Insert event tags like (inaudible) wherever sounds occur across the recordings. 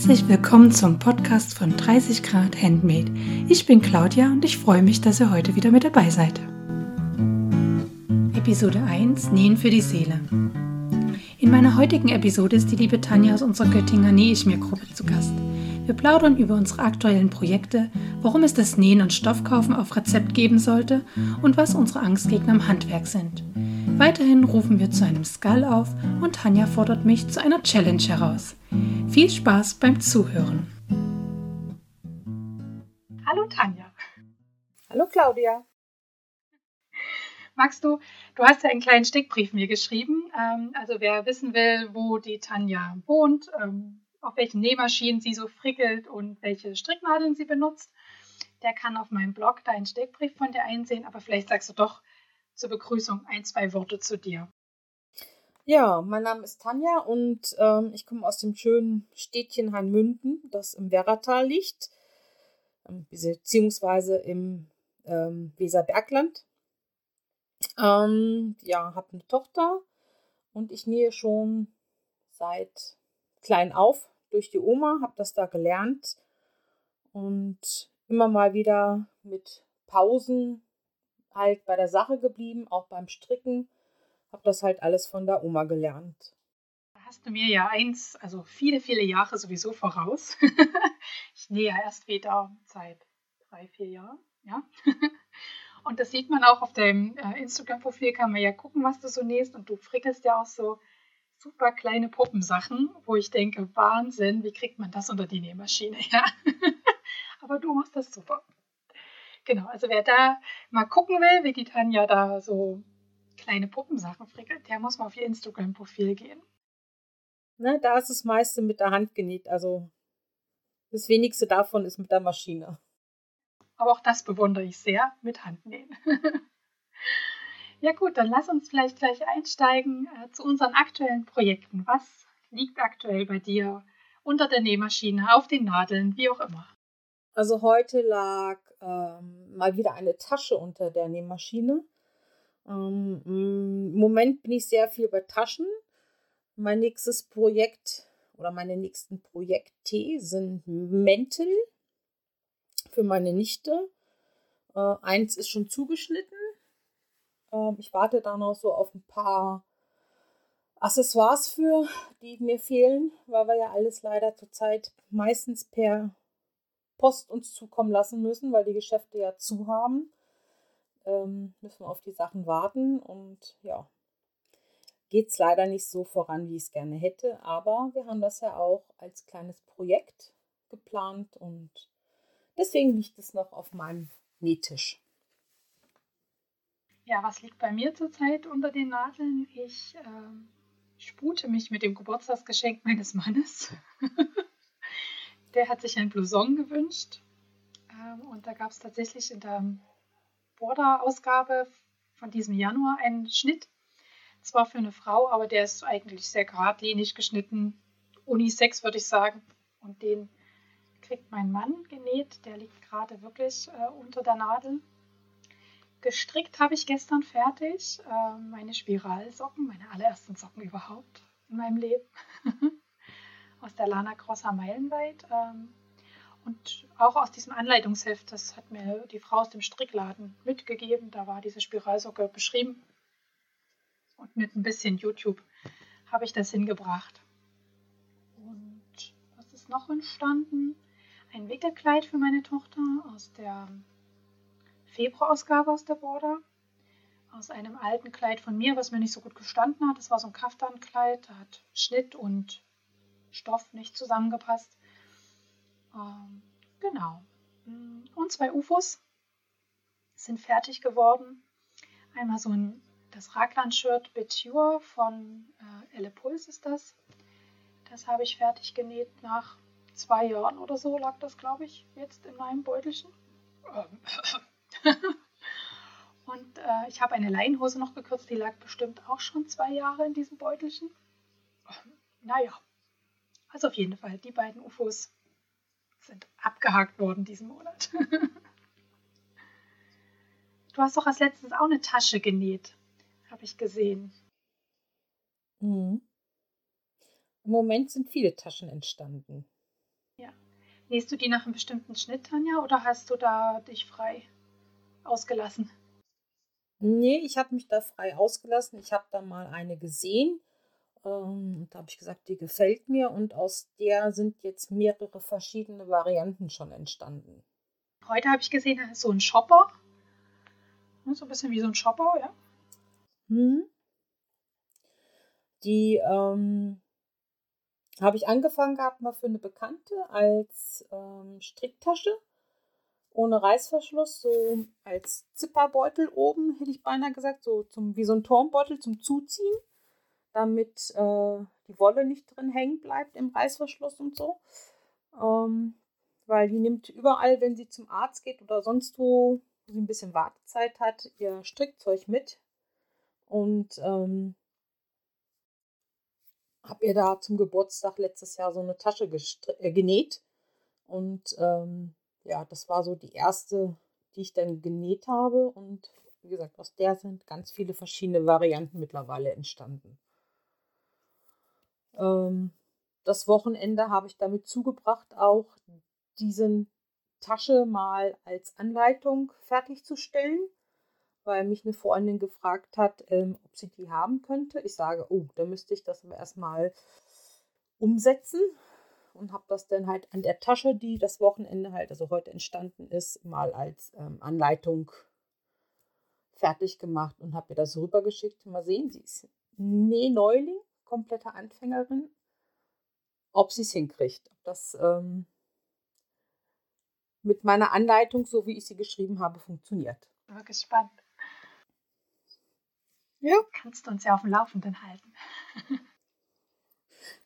Herzlich willkommen zum Podcast von 30 Grad Handmade. Ich bin Claudia und ich freue mich, dass ihr heute wieder mit dabei seid. Episode 1 Nähen für die Seele. In meiner heutigen Episode ist die liebe Tanja aus unserer Göttinger Nähe ich mir Gruppe zu Gast. Wir plaudern über unsere aktuellen Projekte, warum es das Nähen und Stoffkaufen auf Rezept geben sollte und was unsere Angstgegner im Handwerk sind. Weiterhin rufen wir zu einem Skull auf und Tanja fordert mich zu einer Challenge heraus. Viel Spaß beim Zuhören. Hallo Tanja. Hallo Claudia. Magst du, du hast ja einen kleinen Stickbrief mir geschrieben. Ähm, also wer wissen will, wo die Tanja wohnt, ähm, auf welchen Nähmaschinen sie so frickelt und welche Stricknadeln sie benutzt, der kann auf meinem Blog da einen Stickbrief von dir einsehen. Aber vielleicht sagst du doch zur Begrüßung ein, zwei Worte zu dir. Ja, mein Name ist Tanja und ähm, ich komme aus dem schönen Städtchen Hainmünden, das im Werratal liegt, ähm, beziehungsweise im ähm, Weserbergland. Ähm, ja, habe eine Tochter und ich nähe schon seit klein auf durch die Oma, habe das da gelernt und immer mal wieder mit Pausen halt bei der Sache geblieben, auch beim Stricken. Habe das halt alles von der Oma gelernt. Da hast du mir ja eins, also viele, viele Jahre sowieso voraus. (laughs) ich nähe ja erst wieder seit drei, vier Jahren, ja. (laughs) Und das sieht man auch auf deinem äh, Instagram-Profil, kann man ja gucken, was du so nähst. Und du frickelst ja auch so super kleine Puppensachen, wo ich denke, Wahnsinn, wie kriegt man das unter die Nähmaschine? (laughs) Ja. Aber du machst das super. Genau, also wer da mal gucken will, wie die Tanja da so kleine Puppensachen frickelt, der muss mal auf ihr Instagram-Profil gehen. Na, da ist das meiste mit der Hand genäht, also das wenigste davon ist mit der Maschine. Aber auch das bewundere ich sehr, mit Handnähen. (laughs) ja gut, dann lass uns vielleicht gleich einsteigen äh, zu unseren aktuellen Projekten. Was liegt aktuell bei dir unter der Nähmaschine, auf den Nadeln, wie auch immer? Also heute lag ähm, mal wieder eine Tasche unter der Nähmaschine. Ähm, Im Moment bin ich sehr viel bei Taschen. Mein nächstes Projekt oder meine nächsten Projekte sind Mäntel für meine Nichte. Äh, eins ist schon zugeschnitten. Ähm, ich warte da noch so auf ein paar Accessoires für, die mir fehlen, weil wir ja alles leider zurzeit meistens per Post uns zukommen lassen müssen, weil die Geschäfte ja zu haben. Ähm, müssen wir auf die Sachen warten und ja, geht es leider nicht so voran, wie ich es gerne hätte. Aber wir haben das ja auch als kleines Projekt geplant und deswegen liegt es noch auf meinem Nähtisch. Ja, was liegt bei mir zurzeit unter den Nadeln? Ich äh, spute mich mit dem Geburtstagsgeschenk meines Mannes. (laughs) der hat sich ein Blouson gewünscht. Ähm, und da gab es tatsächlich in der Border-Ausgabe von diesem Januar einen Schnitt. Zwar für eine Frau, aber der ist eigentlich sehr geradlinig geschnitten. Unisex würde ich sagen. Und den kriegt mein Mann genäht. Der liegt gerade wirklich äh, unter der Nadel. Gestrickt habe ich gestern fertig. Äh, meine Spiralsocken, meine allerersten Socken überhaupt in meinem Leben. (laughs) aus der Lana Crosser Meilenweit. Ähm, und auch aus diesem Anleitungsheft, das hat mir die Frau aus dem Strickladen mitgegeben. Da war diese Spiralsocke beschrieben. Und mit ein bisschen YouTube habe ich das hingebracht. Und was ist noch entstanden? Ein Wickelkleid für meine Tochter aus der Februarausgabe aus der Border. Aus einem alten Kleid von mir, was mir nicht so gut gestanden hat. Das war so ein Kaftankleid, da hat Schnitt und Stoff nicht zusammengepasst. Ähm, genau. Und zwei UFOs sind fertig geworden. Einmal so ein das Raglan-Shirt Beture von äh, Elle Puls ist das. Das habe ich fertig genäht nach zwei Jahren oder so lag das, glaube ich, jetzt in meinem Beutelchen. Ähm, (laughs) Und äh, ich habe eine Leinhose noch gekürzt, die lag bestimmt auch schon zwei Jahre in diesem Beutelchen. Ähm, naja, also auf jeden Fall, die beiden UFOs sind abgehakt worden diesen Monat. (laughs) du hast doch als letztes auch eine Tasche genäht, habe ich gesehen. Mhm. Im Moment sind viele Taschen entstanden. Nähst du die nach einem bestimmten Schnitt, Tanja, oder hast du da dich frei ausgelassen? Nee, ich habe mich da frei ausgelassen. Ich habe da mal eine gesehen. Ähm, da habe ich gesagt, die gefällt mir. Und aus der sind jetzt mehrere verschiedene Varianten schon entstanden. Heute habe ich gesehen, da ist so ein Shopper. So ein bisschen wie so ein Shopper, ja. Hm. Die ähm, habe ich angefangen gehabt mal für eine Bekannte als ähm, Stricktasche ohne Reißverschluss, so als Zipperbeutel oben, hätte ich beinahe gesagt, so zum, wie so ein Turmbeutel zum Zuziehen, damit äh, die Wolle nicht drin hängen bleibt im Reißverschluss und so. Ähm, weil die nimmt überall, wenn sie zum Arzt geht oder sonst wo, wo sie ein bisschen Wartezeit hat, ihr Strickzeug mit. Und ähm, habe ihr da zum Geburtstag letztes Jahr so eine Tasche äh, genäht. Und ähm, ja, das war so die erste, die ich dann genäht habe. Und wie gesagt, aus der sind ganz viele verschiedene Varianten mittlerweile entstanden. Ähm, das Wochenende habe ich damit zugebracht, auch diesen Tasche mal als Anleitung fertigzustellen, weil mich eine Freundin gefragt hat, ähm, ob sie die haben könnte. Ich sage, oh, da müsste ich das aber erstmal umsetzen und habe das dann halt an der Tasche, die das Wochenende halt, also heute entstanden ist, mal als ähm, Anleitung fertig gemacht und habe ihr das rübergeschickt. Mal sehen, sie ist Näh-Neuling, komplette Anfängerin, ob sie es hinkriegt. Ob das ähm, mit meiner Anleitung, so wie ich sie geschrieben habe, funktioniert. Ich bin gespannt. Ja. Kannst du uns ja auf dem Laufenden halten. (laughs)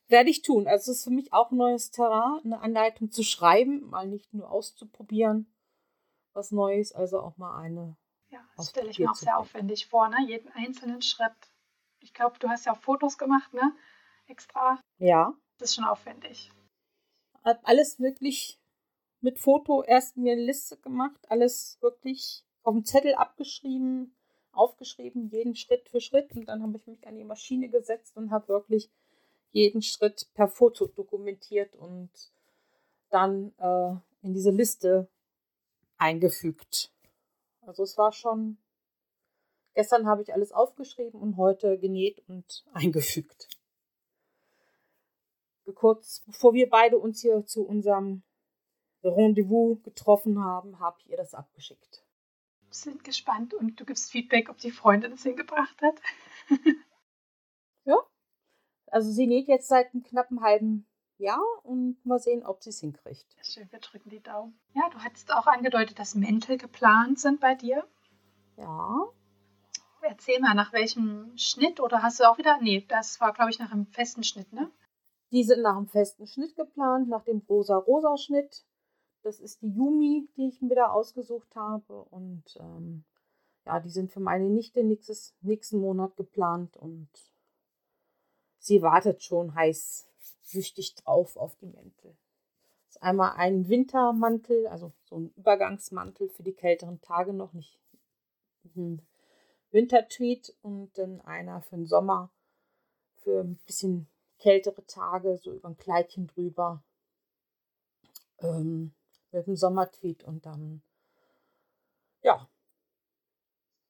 Werde ich tun. Also es ist für mich auch ein neues Terrain, eine Anleitung zu schreiben, mal nicht nur auszuprobieren, was Neues, also auch mal eine. Ja, das stelle ich mir auch sehr aufwendig vor, ne? Jeden einzelnen Schritt. Ich glaube, du hast ja auch Fotos gemacht, ne? Extra. Ja. Das ist schon aufwendig. Hab alles wirklich mit Foto erst mir eine Liste gemacht, alles wirklich auf dem Zettel abgeschrieben, aufgeschrieben, jeden Schritt für Schritt. Und dann habe ich mich an die Maschine gesetzt und habe wirklich jeden Schritt per Foto dokumentiert und dann äh, in diese Liste eingefügt. Also es war schon, gestern habe ich alles aufgeschrieben und heute genäht und (laughs) eingefügt. Kurz bevor wir beide uns hier zu unserem Rendezvous getroffen haben, habe ich ihr das abgeschickt. Wir sind gespannt und du gibst Feedback, ob die Freundin es hingebracht hat. (laughs) ja, also sie näht jetzt seit einem knappen halben Jahr und mal sehen, ob sie es hinkriegt. Schön, wir drücken die Daumen. Ja, du hattest auch angedeutet, dass Mäntel geplant sind bei dir. Ja. Erzähl mal, nach welchem Schnitt oder hast du auch wieder? Nee, das war, glaube ich, nach einem festen Schnitt, ne? Die sind nach einem festen Schnitt geplant, nach dem rosa-rosa-Schnitt. Das ist die Yumi, die ich mir da ausgesucht habe. Und ähm, ja, die sind für meine Nichte nächstes, nächsten Monat geplant und sie wartet schon heiß süchtig drauf auf die Mäntel. Das ist einmal ein Wintermantel, also so ein Übergangsmantel für die kälteren Tage noch nicht. Ein Wintertweet und dann einer für den Sommer für ein bisschen kältere Tage, so über ein Kleidchen drüber. Ähm, mit dem Sommertweet und dann, ja,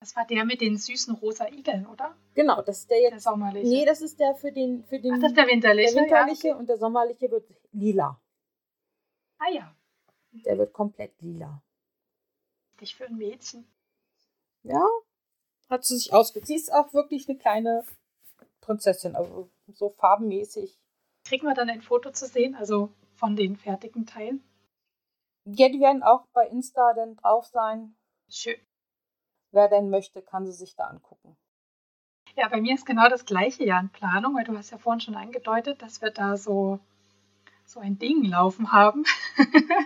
das war der mit den süßen rosa Igeln, oder? Genau, das ist der jetzt. Der sommerliche. Nee, das ist der für den. Für den Ach, das ist der winterliche. Der winterliche ja, und der sommerliche wird lila. Ah ja. Der wird komplett lila. Dich für ein Mädchen. Ja, hat sie sich ausgesucht. Sie ist auch wirklich eine kleine Prinzessin, also so farbenmäßig. Kriegen wir dann ein Foto zu sehen, also von den fertigen Teilen? Ja, die werden auch bei Insta dann drauf sein. Schön. Wer denn möchte, kann sie sich da angucken. Ja, bei mir ist genau das gleiche Jahr in Planung, weil du hast ja vorhin schon angedeutet, dass wir da so, so ein Ding laufen haben. (laughs)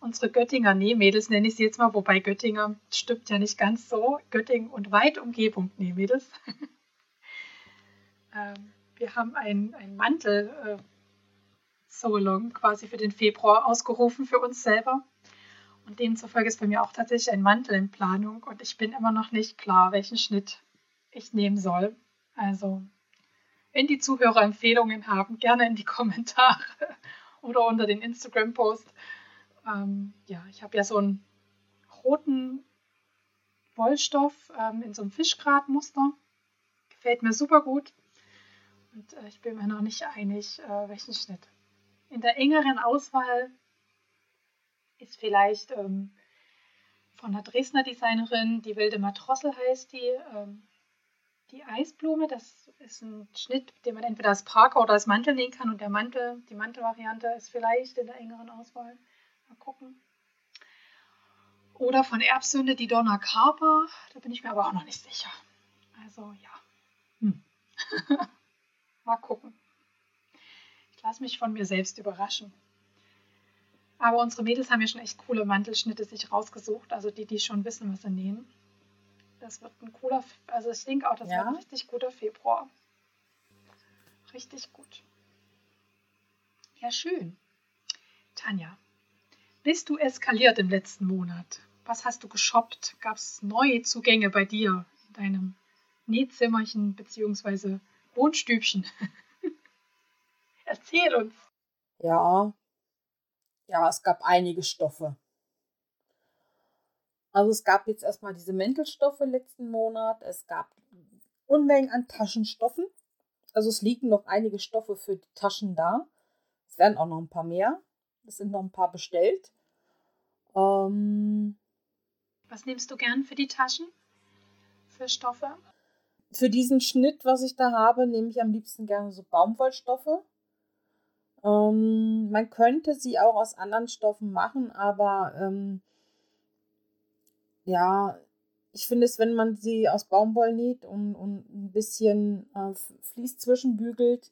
Unsere Göttinger Nähmädels nenne ich sie jetzt mal, wobei Göttinger stimmt ja nicht ganz so. Göttingen und Weitumgebung Nähmädels. (laughs) ähm, wir haben einen, Mantel äh, Solong quasi für den Februar ausgerufen für uns selber. Und demzufolge ist bei mir auch tatsächlich ein Mantel in Planung und ich bin immer noch nicht klar, welchen Schnitt ich nehmen soll. Also, wenn die Zuhörer Empfehlungen haben, gerne in die (laughs) Kommentare oder unter den Instagram-Post. Ähm, ja, ich habe ja so einen roten Wollstoff ähm, in so einem Fischgratmuster. Gefällt mir super gut. Und äh, ich bin mir noch nicht einig, äh, welchen Schnitt. In der engeren Auswahl ist vielleicht ähm, von der Dresdner Designerin, die wilde Matrossel heißt die, ähm, die Eisblume. Das ist ein Schnitt, den man entweder als Parker oder als Mantel nähen kann. Und der Mantel, die Mantelvariante ist vielleicht in der engeren Auswahl. Mal gucken. Oder von Erbsünde die Donna Carper. Da bin ich mir aber auch noch nicht sicher. Also ja. Hm. (laughs) Mal gucken. Ich lasse mich von mir selbst überraschen. Aber unsere Mädels haben ja schon echt coole Mantelschnitte sich rausgesucht. Also die, die schon wissen, was sie nähen. Das wird ein cooler, also ich denke auch, das ja. wird ein richtig guter Februar. Richtig gut. Ja, schön. Tanja, bist du eskaliert im letzten Monat? Was hast du geshoppt? Gab es neue Zugänge bei dir in deinem Nähzimmerchen bzw. Wohnstübchen? (laughs) Erzähl uns. Ja, ja, es gab einige Stoffe. Also es gab jetzt erstmal diese Mäntelstoffe letzten Monat. Es gab Unmengen an Taschenstoffen. Also es liegen noch einige Stoffe für die Taschen da. Es werden auch noch ein paar mehr. Es sind noch ein paar bestellt. Ähm, was nimmst du gern für die Taschen? Für Stoffe? Für diesen Schnitt, was ich da habe, nehme ich am liebsten gerne so Baumwollstoffe. Ähm, man könnte sie auch aus anderen Stoffen machen, aber ähm, ja, ich finde es, wenn man sie aus Baumwoll näht und, und ein bisschen äh, Vlies zwischenbügelt,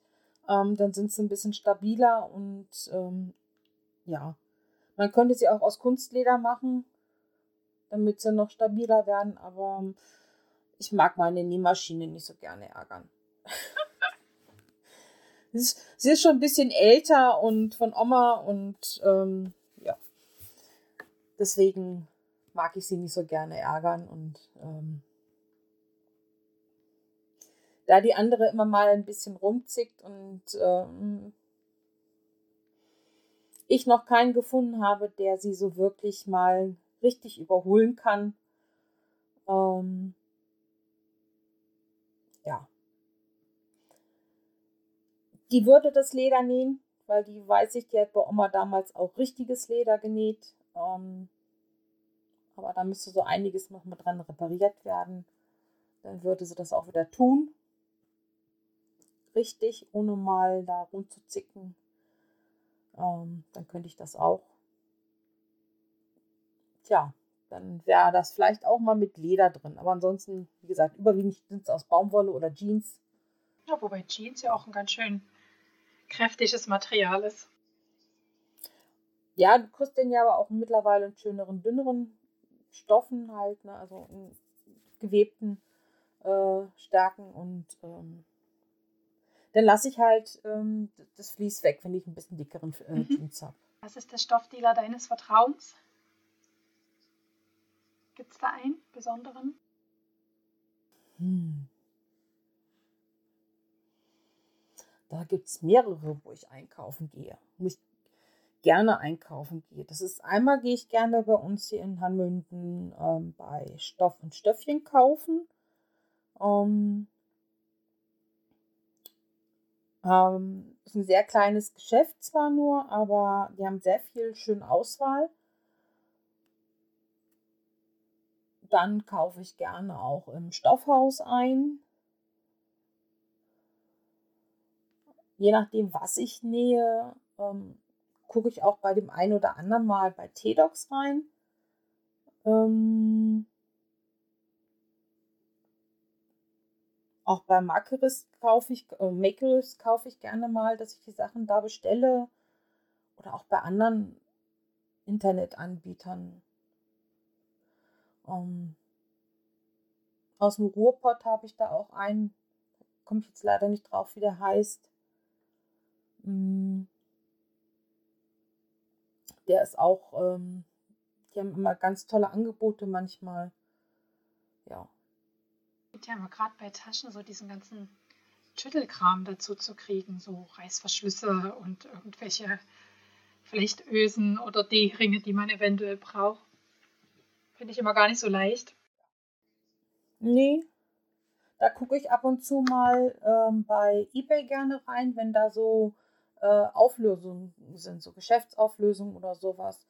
ähm, dann sind sie ein bisschen stabiler und ähm, ja, man könnte sie auch aus Kunstleder machen, damit sie noch stabiler werden, aber ich mag meine Nähmaschine nicht so gerne ärgern. (laughs) sie, ist, sie ist schon ein bisschen älter und von Oma und ähm, ja, deswegen mag ich sie nicht so gerne ärgern und ähm, da die andere immer mal ein bisschen rumzickt und ähm, ich noch keinen gefunden habe, der sie so wirklich mal richtig überholen kann. Ähm, ja. Die würde das Leder nähen, weil die weiß ich, die hat bei Oma damals auch richtiges Leder genäht. Ähm, aber da müsste so einiges noch mit dran repariert werden. Dann würde sie das auch wieder tun. Richtig, ohne mal da rumzuzicken. Ähm, dann könnte ich das auch. Tja, dann wäre das vielleicht auch mal mit Leder drin. Aber ansonsten, wie gesagt, überwiegend sind es aus Baumwolle oder Jeans. Ja, wobei Jeans ja auch ein ganz schön kräftiges Material ist. Ja, du kriegst den ja aber auch mittlerweile in schöneren, dünneren Stoffen halt, ne? also in gewebten äh, Stärken und ähm, dann lasse ich halt ähm, das Vlies weg, wenn ich ein bisschen dickeren äh, mhm. Jeans habe. Was ist der Stoffdealer deines Vertrauens? Gibt es da einen besonderen? Hm. Da gibt es mehrere, wo ich einkaufen gehe. Wo ich gerne einkaufen gehe. Das ist einmal gehe ich gerne bei uns hier in Hanmünden ähm, bei Stoff und Stöffchen kaufen. Ähm, ähm, ist ein sehr kleines Geschäft zwar nur, aber die haben sehr viel schöne Auswahl. Dann kaufe ich gerne auch im Stoffhaus ein. Je nachdem, was ich nähe, ähm, gucke ich auch bei dem einen oder anderen mal bei T-Docs rein. Ähm, auch bei Makeris kaufe ich, äh, Makeris kaufe ich gerne mal, dass ich die Sachen da bestelle. Oder auch bei anderen Internetanbietern. Ähm, aus dem Ruhrpott habe ich da auch einen, komme ich jetzt leider nicht drauf, wie der heißt. Mm. Der ist auch, ähm, die haben immer ganz tolle Angebote manchmal. Ja. Ja, aber gerade bei Taschen so diesen ganzen Schüttelkram dazu zu kriegen, so Reißverschlüsse und irgendwelche Flechtösen oder D-Ringe, die man eventuell braucht. Finde ich immer gar nicht so leicht. Nee. Da gucke ich ab und zu mal ähm, bei eBay gerne rein, wenn da so äh, Auflösungen sind, so Geschäftsauflösungen oder sowas.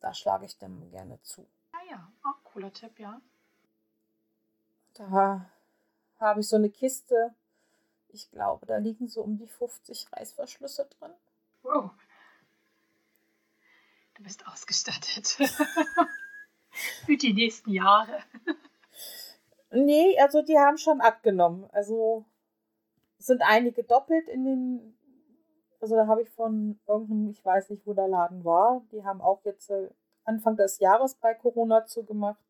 Da schlage ich dem gerne zu. Ah ja, auch cooler Tipp, ja. Da habe ich so eine Kiste. Ich glaube, da liegen so um die 50 Reißverschlüsse drin. Wow. Du bist ausgestattet. (laughs) Für die nächsten Jahre. Nee, also die haben schon abgenommen. Also sind einige doppelt in den. Also da habe ich von irgendeinem, ich weiß nicht, wo der Laden war. Die haben auch jetzt äh, Anfang des Jahres bei Corona zugemacht.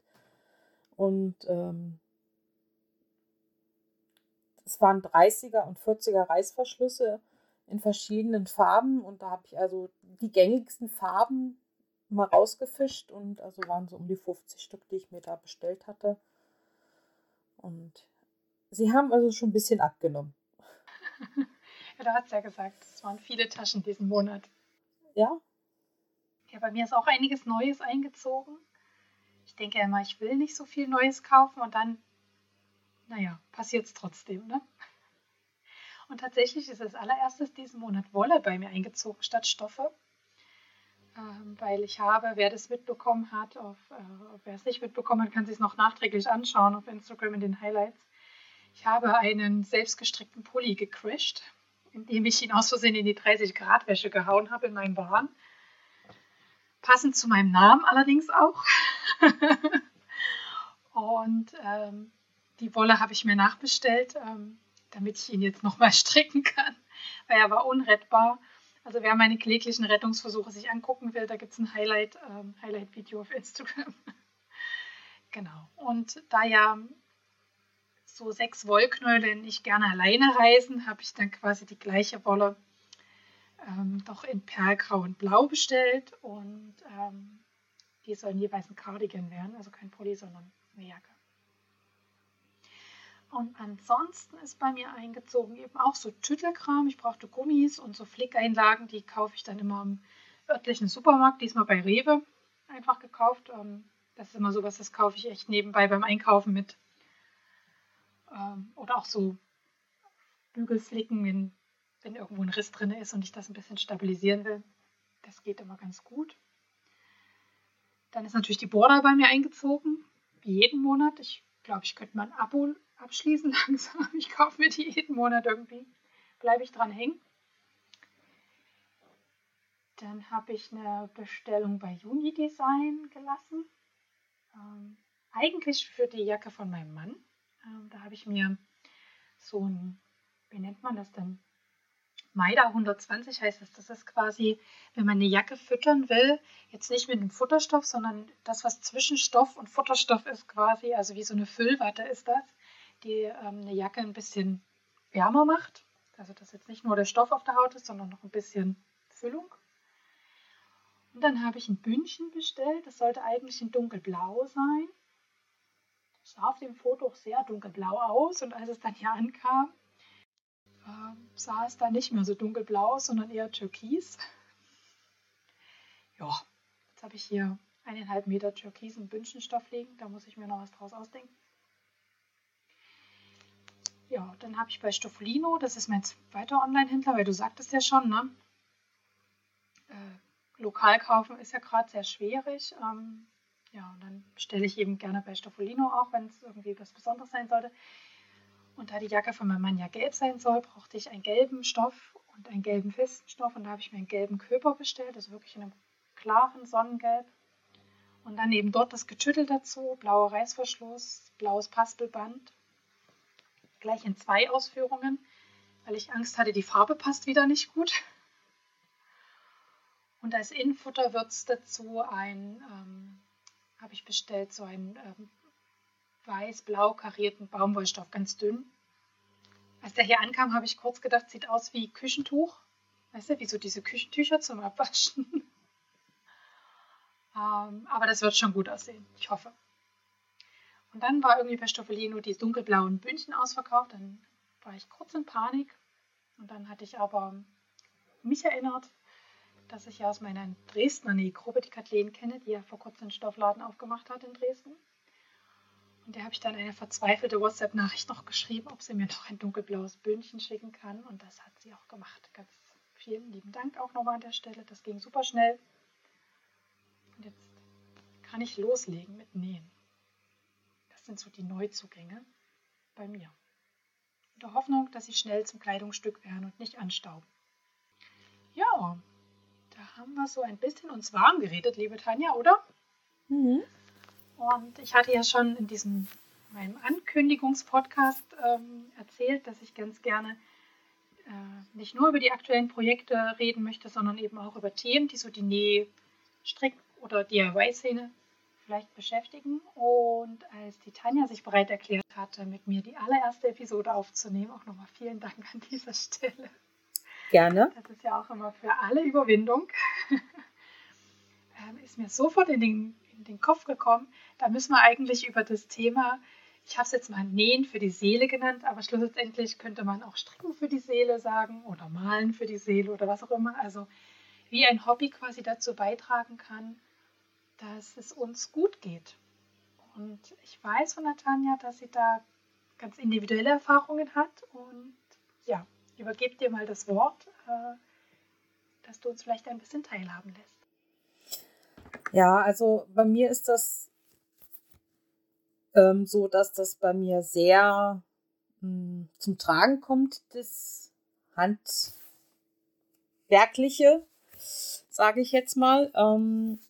Und ähm, es waren 30er und 40er Reißverschlüsse in verschiedenen Farben. Und da habe ich also die gängigsten Farben mal rausgefischt. Und also waren so um die 50 Stück, die ich mir da bestellt hatte. Und sie haben also schon ein bisschen abgenommen. (laughs) ja, du hast ja gesagt, es waren viele Taschen diesen Monat. Ja. Ja, bei mir ist auch einiges Neues eingezogen. Ich denke immer, ich will nicht so viel Neues kaufen und dann, naja, passiert es trotzdem, ne? Und tatsächlich ist als allererstes diesen Monat Wolle bei mir eingezogen statt Stoffe. Ähm, weil ich habe, wer das mitbekommen hat, auf, äh, wer es nicht mitbekommen hat, kann sich es noch nachträglich anschauen auf Instagram in den Highlights. Ich habe einen selbstgestrickten Pulli gecrashed, indem ich ihn aus Versehen in die 30 Grad Wäsche gehauen habe in meinem Bahn. Passend zu meinem Namen allerdings auch. (laughs) Und ähm, die Wolle habe ich mir nachbestellt, ähm, damit ich ihn jetzt nochmal (laughs) stricken kann, weil er war unrettbar. Also wer meine kläglichen Rettungsversuche sich angucken will, da gibt es ein Highlight, ähm, Highlight-Video auf Instagram. (laughs) genau. Und da ja so sechs Wollknäule nicht gerne alleine reisen, habe ich dann quasi die gleiche Wolle ähm, doch in Perlgrau und Blau bestellt. Und ähm, die sollen jeweils ein Cardigan werden, also kein Pulli, sondern eine Jacke. Und ansonsten ist bei mir eingezogen eben auch so Tüttelkram. Ich brauchte Gummis und so Flickeinlagen, die kaufe ich dann immer im örtlichen Supermarkt, diesmal bei Rewe einfach gekauft. Ähm, das ist immer sowas, das kaufe ich echt nebenbei beim Einkaufen mit. Ähm, oder auch so Bügelflicken, wenn, wenn irgendwo ein Riss drin ist und ich das ein bisschen stabilisieren will. Das geht immer ganz gut. Dann ist natürlich die Border bei mir eingezogen, wie jeden Monat. Ich glaube, ich könnte mal ein Abo abschließen (laughs) langsam. Ich kaufe mir die jeden Monat irgendwie. Bleibe ich dran hängen. Dann habe ich eine Bestellung bei Unidesign gelassen. Ähm, eigentlich für die Jacke von meinem Mann. Ähm, da habe ich mir so ein, wie nennt man das denn? Maida 120 heißt das. Das ist quasi, wenn man eine Jacke füttern will, jetzt nicht mit einem Futterstoff, sondern das, was zwischen Stoff und Futterstoff ist quasi, also wie so eine Füllwatte ist das die ähm, eine Jacke ein bisschen wärmer macht. Also dass jetzt nicht nur der Stoff auf der Haut ist, sondern noch ein bisschen Füllung. Und dann habe ich ein Bündchen bestellt. Das sollte eigentlich in dunkelblau sein. Das sah auf dem Foto auch sehr dunkelblau aus. Und als es dann hier ankam, äh, sah es dann nicht mehr so dunkelblau aus, sondern eher türkis. Ja, jetzt habe ich hier eineinhalb Meter türkisen Bündchenstoff liegen. Da muss ich mir noch was draus ausdenken. Ja, dann habe ich bei Stoffolino, das ist mein zweiter Online-Händler, weil du sagtest ja schon, ne? Äh, lokal kaufen ist ja gerade sehr schwierig. Ähm, ja, und dann bestelle ich eben gerne bei Stoffolino auch, wenn es irgendwie was Besonderes sein sollte. Und da die Jacke von meinem Mann ja gelb sein soll, brauchte ich einen gelben Stoff und einen gelben festen Stoff. Und da habe ich mir einen gelben Köper bestellt, also wirklich in einem klaren Sonnengelb. Und dann eben dort das Getüttel dazu, blauer Reißverschluss, blaues Paspelband gleich in zwei Ausführungen, weil ich Angst hatte, die Farbe passt wieder nicht gut. Und als Innenfutter wird es dazu ein, ähm, habe ich bestellt, so einen ähm, weiß-blau karierten Baumwollstoff, ganz dünn. Als der hier ankam, habe ich kurz gedacht, sieht aus wie Küchentuch. Weißt du, wie so diese Küchentücher zum Abwaschen. (laughs) ähm, aber das wird schon gut aussehen, ich hoffe. Und dann war irgendwie bei Stoffelino die dunkelblauen Bündchen ausverkauft. Dann war ich kurz in Panik. Und dann hatte ich aber mich erinnert, das ich ja aus meiner Dresdner Nähgruppe, die Kathleen kenne, die ja vor kurzem einen Stoffladen aufgemacht hat in Dresden. Und der habe ich dann eine verzweifelte WhatsApp-Nachricht noch geschrieben, ob sie mir noch ein dunkelblaues Böhnchen schicken kann. Und das hat sie auch gemacht. Ganz vielen lieben Dank auch nochmal an der Stelle. Das ging super schnell. Und jetzt kann ich loslegen mit Nähen. Das sind so die Neuzugänge bei mir. In der Hoffnung, dass sie schnell zum Kleidungsstück werden und nicht anstauben. Ja, da haben wir so ein bisschen uns warm geredet, liebe Tanja, oder? Mhm. Und ich hatte ja schon in diesem meinem Ankündigungspodcast ähm, erzählt, dass ich ganz gerne äh, nicht nur über die aktuellen Projekte reden möchte, sondern eben auch über Themen, die so die Näh-, Strick- oder DIY-Szene vielleicht beschäftigen. Und als die Tanja sich bereit erklärt hatte, mit mir die allererste Episode aufzunehmen, auch nochmal vielen Dank an dieser Stelle. Gerne. Das ist ja auch immer für alle Überwindung. (laughs) ähm, ist mir sofort in den, in den Kopf gekommen, da müssen wir eigentlich über das Thema, ich habe es jetzt mal Nähen für die Seele genannt, aber schlussendlich könnte man auch Stricken für die Seele sagen oder Malen für die Seele oder was auch immer. Also wie ein Hobby quasi dazu beitragen kann, dass es uns gut geht. Und ich weiß von Natanja, dass sie da ganz individuelle Erfahrungen hat. Und ja, übergebe dir mal das Wort, äh, dass du uns vielleicht ein bisschen teilhaben lässt. Ja, also bei mir ist das ähm, so, dass das bei mir sehr mh, hm, zum Tragen kommt, das Handwerkliche, sage ich jetzt mal. Ähm,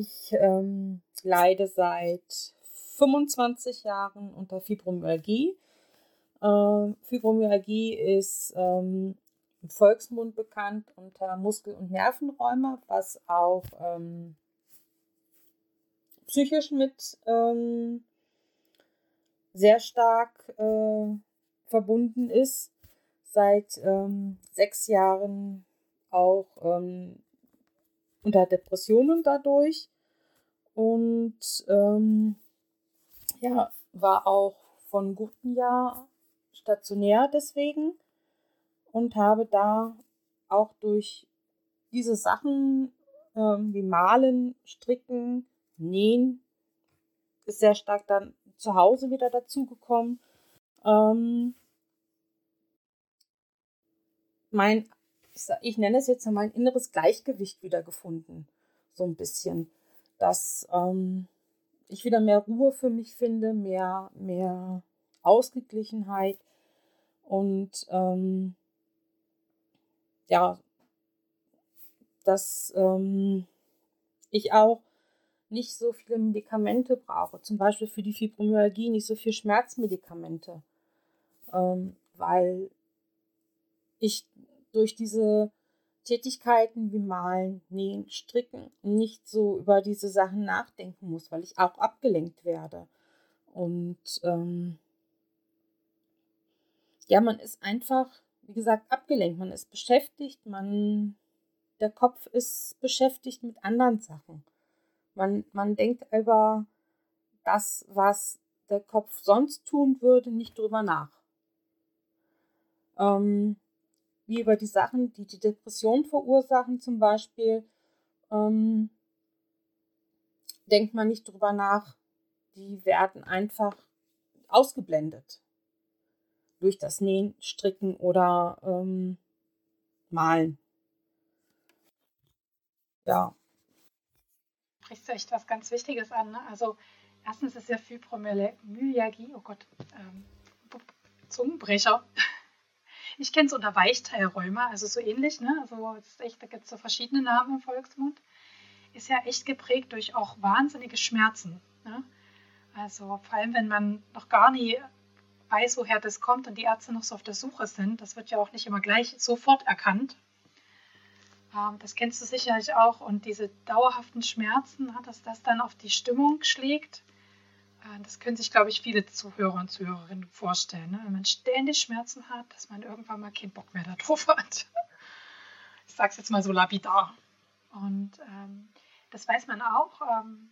ich ähm, leide seit 25 Jahren unter Fibromyalgie. Ähm, Fibromyalgie ist ähm, im Volksmund bekannt unter Muskel- und Nervenräume, was auch ähm, psychisch mit ähm, sehr stark äh, verbunden ist. Seit ähm, sechs Jahren auch ähm, unter Depressionen dadurch und ähm, ja, war auch von guten Jahr stationär deswegen und habe da auch durch diese Sachen ähm, wie Malen, Stricken, Nähen ist sehr stark dann zu Hause wieder dazugekommen. Ähm, mein ich nenne es jetzt mein inneres Gleichgewicht wiedergefunden. So ein bisschen. Dass ähm, ich wieder mehr Ruhe für mich finde, mehr, mehr Ausgeglichenheit und ähm, ja, dass ähm, ich auch nicht so viele Medikamente brauche, zum Beispiel für die Fibromyalgie nicht so viel Schmerzmedikamente, ähm, weil ich durch diese Tätigkeiten wie Malen, Nähen, Stricken nicht so über diese Sachen nachdenken muss, weil ich auch abgelenkt werde. Und ähm, ja, man ist einfach, wie gesagt, abgelenkt. Man ist beschäftigt, man, der Kopf ist beschäftigt mit anderen Sachen. Man, man denkt über das, was der Kopf sonst tun würde, nicht drüber nach. Ähm, wie über die Sachen, die die Depression verursachen zum Beispiel, ähm, denkt man nicht drüber nach. Die werden einfach ausgeblendet durch das Nähen, Stricken oder ähm, Malen. Ja. Sprichst du echt was ganz Wichtiges an. Ne? Also erstens ist ja Fibromyalgie, oh Gott, ähm, Zungenbrecher. Ich kenne es unter Weichteilräume, also so ähnlich, ne? Also echt, da gibt es so verschiedene Namen im Volksmund. Ist ja echt geprägt durch auch wahnsinnige Schmerzen. Ne? Also vor allem, wenn man noch gar nie weiß, woher das kommt und die Ärzte noch so auf der Suche sind, das wird ja auch nicht immer gleich sofort erkannt. Ähm, das kennst du sicherlich auch. Und diese dauerhaften Schmerzen, dass das dann auf die Stimmung schlägt, das können sich, glaube ich, viele Zuhörer und Zuhörerinnen vorstellen. Ne? Wenn man ständig Schmerzen hat, dass man irgendwann mal keinen Bock mehr darauf hat. (laughs) Ich sage es jetzt mal so lapidar. Und ähm, das weiß man auch, ähm,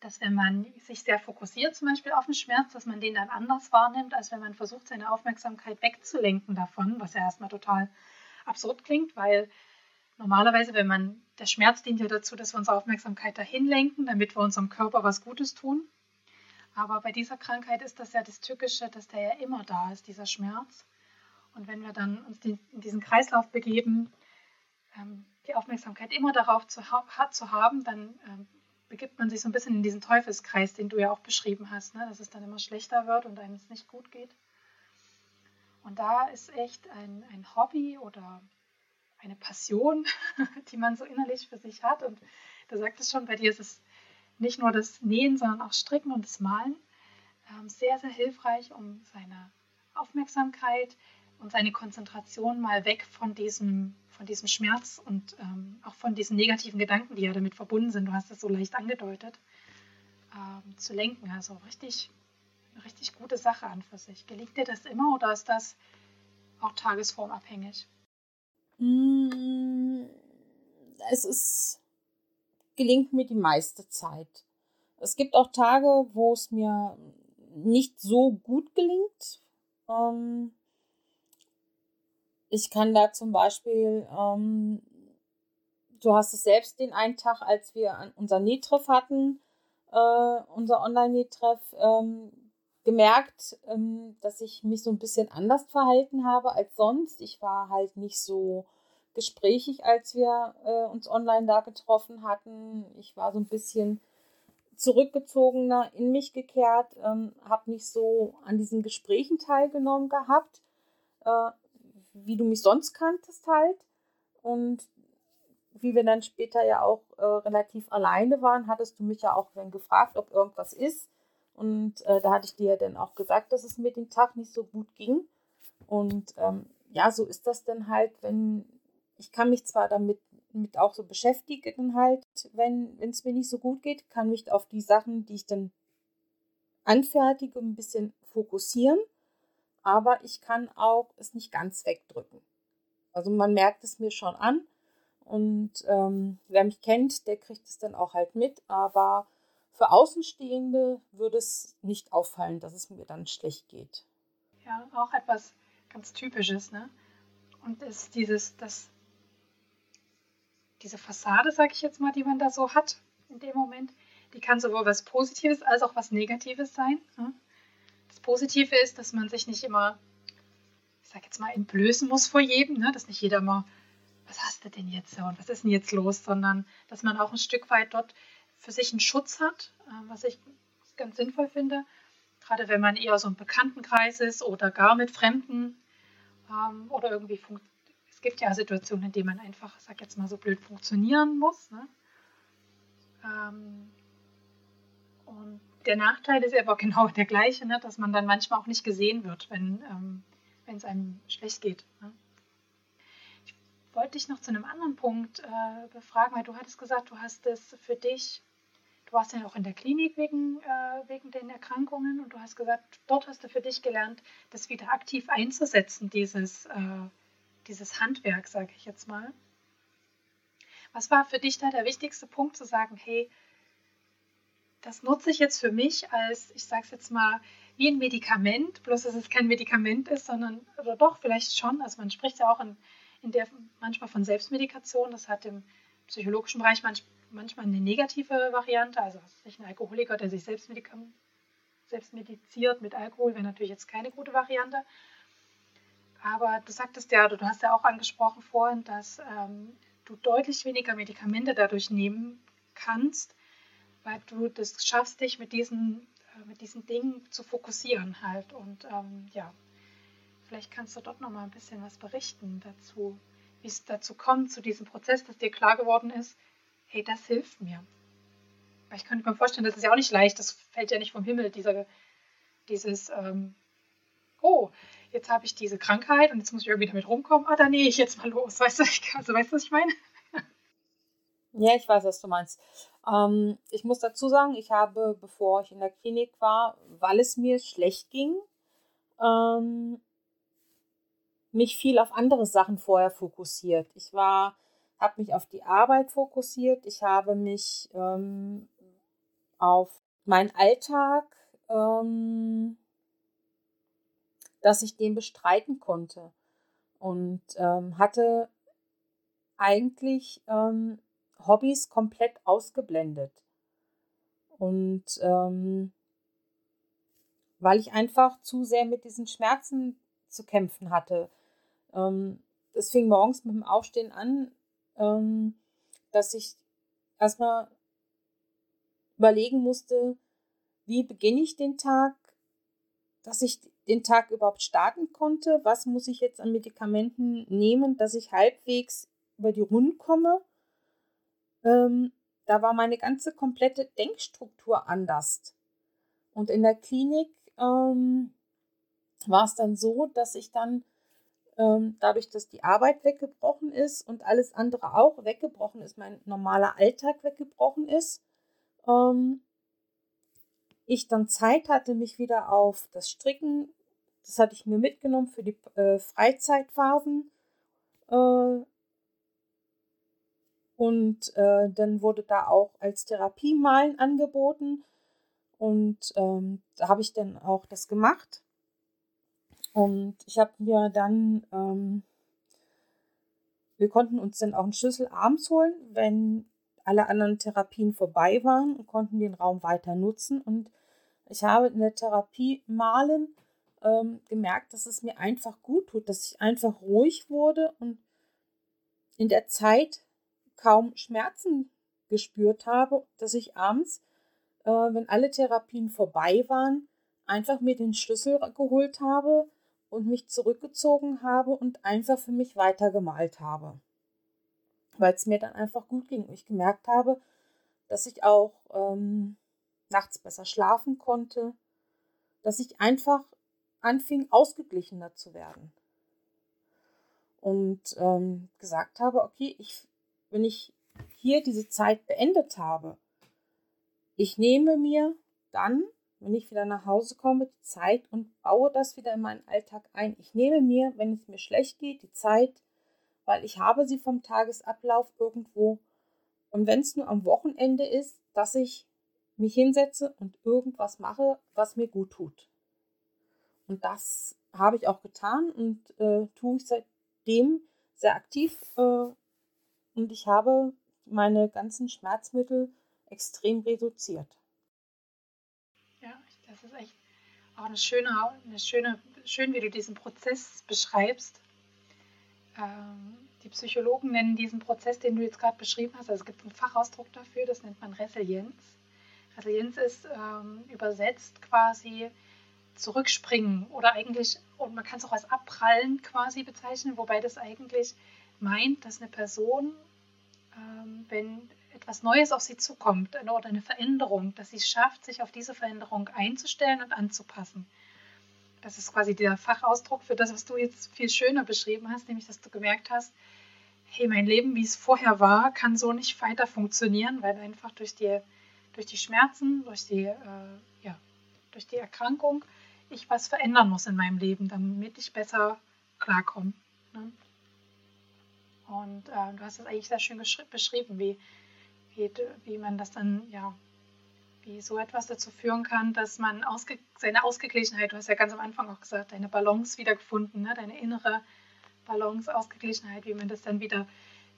dass wenn man sich sehr fokussiert zum Beispiel auf den Schmerz, dass man den dann anders wahrnimmt, als wenn man versucht, seine Aufmerksamkeit wegzulenken davon, was ja erstmal total absurd klingt, weil normalerweise, wenn man, der Schmerz dient ja dazu, dass wir unsere Aufmerksamkeit dahin lenken, damit wir unserem Körper was Gutes tun. Aber bei dieser Krankheit ist das ja das Tückische, dass der ja immer da ist, dieser Schmerz. Und wenn wir dann uns in diesen Kreislauf begeben, ähm, die Aufmerksamkeit immer darauf zu, haben, dann ähm, begibt man sich so ein bisschen in diesen Teufelskreis, den du ja auch beschrieben hast, ne? dass es dann immer schlechter wird und einem es nicht gut geht. Und da ist echt ein, ein Hobby oder eine Passion, (laughs) die man so innerlich für sich hat. Und du sagtest schon, bei dir ist es nicht nur das Nähen, sondern auch Stricken und das Malen. Ähm, sehr, sehr hilfreich, um seine Aufmerksamkeit und seine Konzentration mal weg von diesem, von diesem Schmerz und ähm, auch von diesen negativen Gedanken, die ja damit verbunden sind, du hast es so leicht angedeutet, ähm, zu lenken. Also richtig, eine richtig gute Sache an für sich. Gelingt dir das immer oder ist das auch tagesformabhängig? Mm, es ist, gelingt mir die meiste Zeit. Es gibt auch Tage, wo es mir nicht so gut gelingt. Ähm, ich kann da zum Beispiel, ähm, du hast es selbst den einen Tag, als wir unser Nähtreff hatten, äh, unser Online-Nähtreff, ähm, gemerkt, ähm, dass ich mich so ein bisschen anders verhalten habe als sonst. Ich war halt nicht so gesprächig, als wir äh, uns online da getroffen hatten. Ich war so ein bisschen zurückgezogener, in mich gekehrt, ähm, habe nicht so an diesen Gesprächen teilgenommen gehabt, äh, wie du mich sonst kanntest halt. Und wie wir dann später ja auch äh, relativ alleine waren, hattest du mich ja auch dann gefragt, ob irgendwas ist. Und äh, da hatte ich dir dann auch gesagt, dass es mir den Tag nicht so gut ging. Und ähm, ja, so ist das dann halt, wenn ich kann mich zwar damit mit auch so beschäftigen halt, wenn es mir nicht so gut geht, kann mich auf die Sachen, die ich dann anfertige, ein bisschen fokussieren, aber ich kann auch es nicht ganz wegdrücken. Also man merkt es mir schon an und ähm, wer mich kennt, der kriegt es dann auch halt mit, aber für Außenstehende würde es nicht auffallen, dass es mir dann schlecht geht. Ja, auch etwas ganz Typisches, ne? Und ist dieses, dass diese Fassade, sag ich jetzt mal, die man da so hat in dem Moment, die kann sowohl was Positives als auch was Negatives sein. Ne? Das Positive ist, dass man sich nicht immer, ich sag jetzt mal, entblößen muss vor jedem, ne? dass nicht jeder mal, was hast du denn jetzt und was ist denn jetzt los, sondern dass man auch ein Stück weit dort für sich einen Schutz hat, äh, was ich ganz sinnvoll finde. Gerade wenn man eher so im Bekanntenkreis ist oder gar mit Fremden ähm, oder irgendwie es gibt ja Situationen, in denen man einfach, sag jetzt mal so blöd, funktionieren muss. Ne? Ähm, und der Nachteil ist aber (laughs) genau der gleiche, ne? dass man dann manchmal auch nicht gesehen wird, wenn ähm, es einem schlecht geht. Ne? Ich wollte dich noch zu einem anderen Punkt äh, befragen, weil du hattest gesagt, du hast es für dich Du warst ja auch in der Klinik wegen, äh, wegen den Erkrankungen und du hast gesagt, dort hast du für dich gelernt, das wieder aktiv einzusetzen, dieses, äh, dieses Handwerk, sage ich jetzt mal. Was war für dich da der wichtigste Punkt zu sagen, hey, das nutze ich jetzt für mich als, ich sage es jetzt mal, wie ein Medikament, bloß dass es kein Medikament ist, sondern, oder doch, vielleicht schon. Also man spricht ja auch in, in der manchmal von Selbstmedikation. Das hat im psychologischen Bereich manchmal manchmal eine negative Variante, also ein Alkoholiker, der sich selbst, selbst mediziert mit Alkohol, wäre natürlich jetzt keine gute Variante. Aber du sagtest ja, du hast ja auch angesprochen vorhin, dass ähm, du deutlich weniger Medikamente dadurch nehmen kannst, weil du das schaffst, dich mit diesen, äh, mit diesen Dingen zu fokussieren halt. Und ähm, ja, vielleicht kannst du dort nochmal ein bisschen was berichten dazu, wie es dazu kommt, zu diesem Prozess, dass dir klar geworden ist, hey, das hilft mir. Ich könnte mir vorstellen, das ist ja auch nicht leicht, das fällt ja nicht vom Himmel, dieser, dieses, ähm, oh, jetzt habe ich diese Krankheit und jetzt muss ich irgendwie damit rumkommen, ah, dann nähe ich jetzt mal los. Weißt du, also, weißt du, was ich meine? (laughs) Ja, ich weiß, was du meinst. Ähm, ich muss dazu sagen, ich habe, bevor ich in der Klinik war, weil es mir schlecht ging, ähm, mich viel auf andere Sachen vorher fokussiert. Ich war habe mich auf die Arbeit fokussiert. Ich habe mich ähm, auf meinen Alltag, ähm, dass ich den bestreiten konnte und ähm, hatte eigentlich ähm, Hobbys komplett ausgeblendet. Und ähm, weil ich einfach zu sehr mit diesen Schmerzen zu kämpfen hatte. Ähm, das fing morgens mit dem Aufstehen an, ähm, dass ich erstmal überlegen musste, wie beginne ich den Tag, dass ich den Tag überhaupt starten konnte, was muss ich jetzt an Medikamenten nehmen, dass ich halbwegs über die Runden komme. Ähm, da war meine ganze komplette Denkstruktur anders. Und in der Klinik ähm, war es dann so, dass ich dann dadurch, dass die Arbeit weggebrochen ist und alles andere auch weggebrochen ist, mein normaler Alltag weggebrochen ist, ähm, ich dann Zeit hatte, mich wieder auf das Stricken, das hatte ich mir mitgenommen für die äh, Freizeitphasen. Äh, und äh, dann wurde da auch als Therapie Malen angeboten. Und ähm, da habe ich dann auch das gemacht. Und ich habe mir dann, ähm, wir konnten uns dann auch einen Schlüssel abends holen, wenn alle anderen Therapien vorbei waren und konnten den Raum weiter nutzen. Und ich habe in der Therapie malen ähm, gemerkt, dass es mir einfach gut tut, dass ich einfach ruhig wurde und in der Zeit kaum Schmerzen gespürt habe, dass ich abends, äh, wenn alle Therapien vorbei waren, einfach mir den Schlüssel geholt habe und mich zurückgezogen habe und einfach für mich weitergemalt habe. Weil es mir dann einfach gut ging und ich gemerkt habe, dass ich auch ähm, nachts besser schlafen konnte, dass ich einfach anfing, ausgeglichener zu werden. Und ähm, gesagt habe, okay, ich, wenn ich hier diese Zeit beendet habe, ich nehme mir dann wenn ich wieder nach Hause komme, die Zeit und baue das wieder in meinen Alltag ein. Ich nehme mir, wenn es mir schlecht geht, die Zeit, weil ich habe sie vom Tagesablauf irgendwo. Und wenn es nur am Wochenende ist, dass ich mich hinsetze und irgendwas mache, was mir gut tut. Und das habe ich auch getan und äh, tue ich seitdem sehr aktiv. Äh, und ich habe meine ganzen Schmerzmittel extrem reduziert das ist echt auch eine schöne, eine schöne, schön, wie du diesen Prozess beschreibst. Ähm, die Psychologen nennen diesen Prozess, den du jetzt gerade beschrieben hast, also es gibt einen Fachausdruck dafür, das nennt man Resilienz. Resilienz ist ähm, übersetzt quasi zurückspringen oder eigentlich, und man kann es auch als Abprallen quasi bezeichnen, wobei das eigentlich meint, dass eine Person, ähm, wenn etwas Neues auf sie zukommt oder eine Veränderung, dass sie es schafft, sich auf diese Veränderung einzustellen und anzupassen. Das ist quasi der Fachausdruck für das, was du jetzt viel schöner beschrieben hast, nämlich dass du gemerkt hast, hey, mein Leben, wie es vorher war, kann so nicht weiter funktionieren, weil einfach durch die, durch die Schmerzen, durch die, äh, ja, durch die Erkrankung ich was verändern muss in meinem Leben, damit ich besser klarkomme. Ne? Und äh, du hast es eigentlich sehr schön beschrieben, wie geht, wie man das dann, ja, wie so etwas dazu führen kann, dass man ausge seine Ausgeglichenheit, du hast ja ganz am Anfang auch gesagt, deine Balance wiedergefunden, ne? deine innere Balance, Ausgeglichenheit, wie man das dann wieder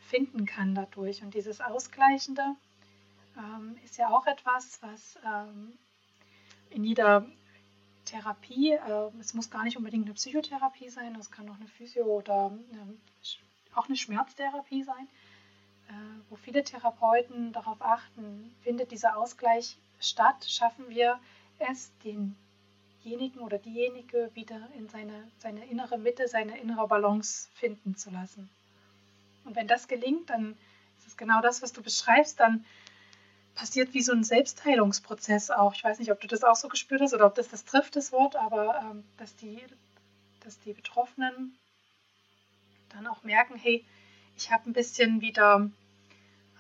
finden kann dadurch. Und dieses Ausgleichende ähm, ist ja auch etwas, was ähm, in jeder Therapie, äh, es muss gar nicht unbedingt eine Psychotherapie sein, es kann auch eine Physio- oder eine, auch eine Schmerztherapie sein, wo viele Therapeuten darauf achten, findet dieser Ausgleich statt, schaffen wir es, denjenigen oder diejenige wieder in seine, seine innere Mitte, seine innere Balance finden zu lassen. Und wenn das gelingt, dann ist es genau das, was du beschreibst, dann passiert wie so ein Selbstheilungsprozess auch. Ich weiß nicht, ob du das auch so gespürt hast oder ob das das trifft, das Wort, aber ähm, dass, die, dass die Betroffenen dann auch merken, hey, ich habe ein bisschen wieder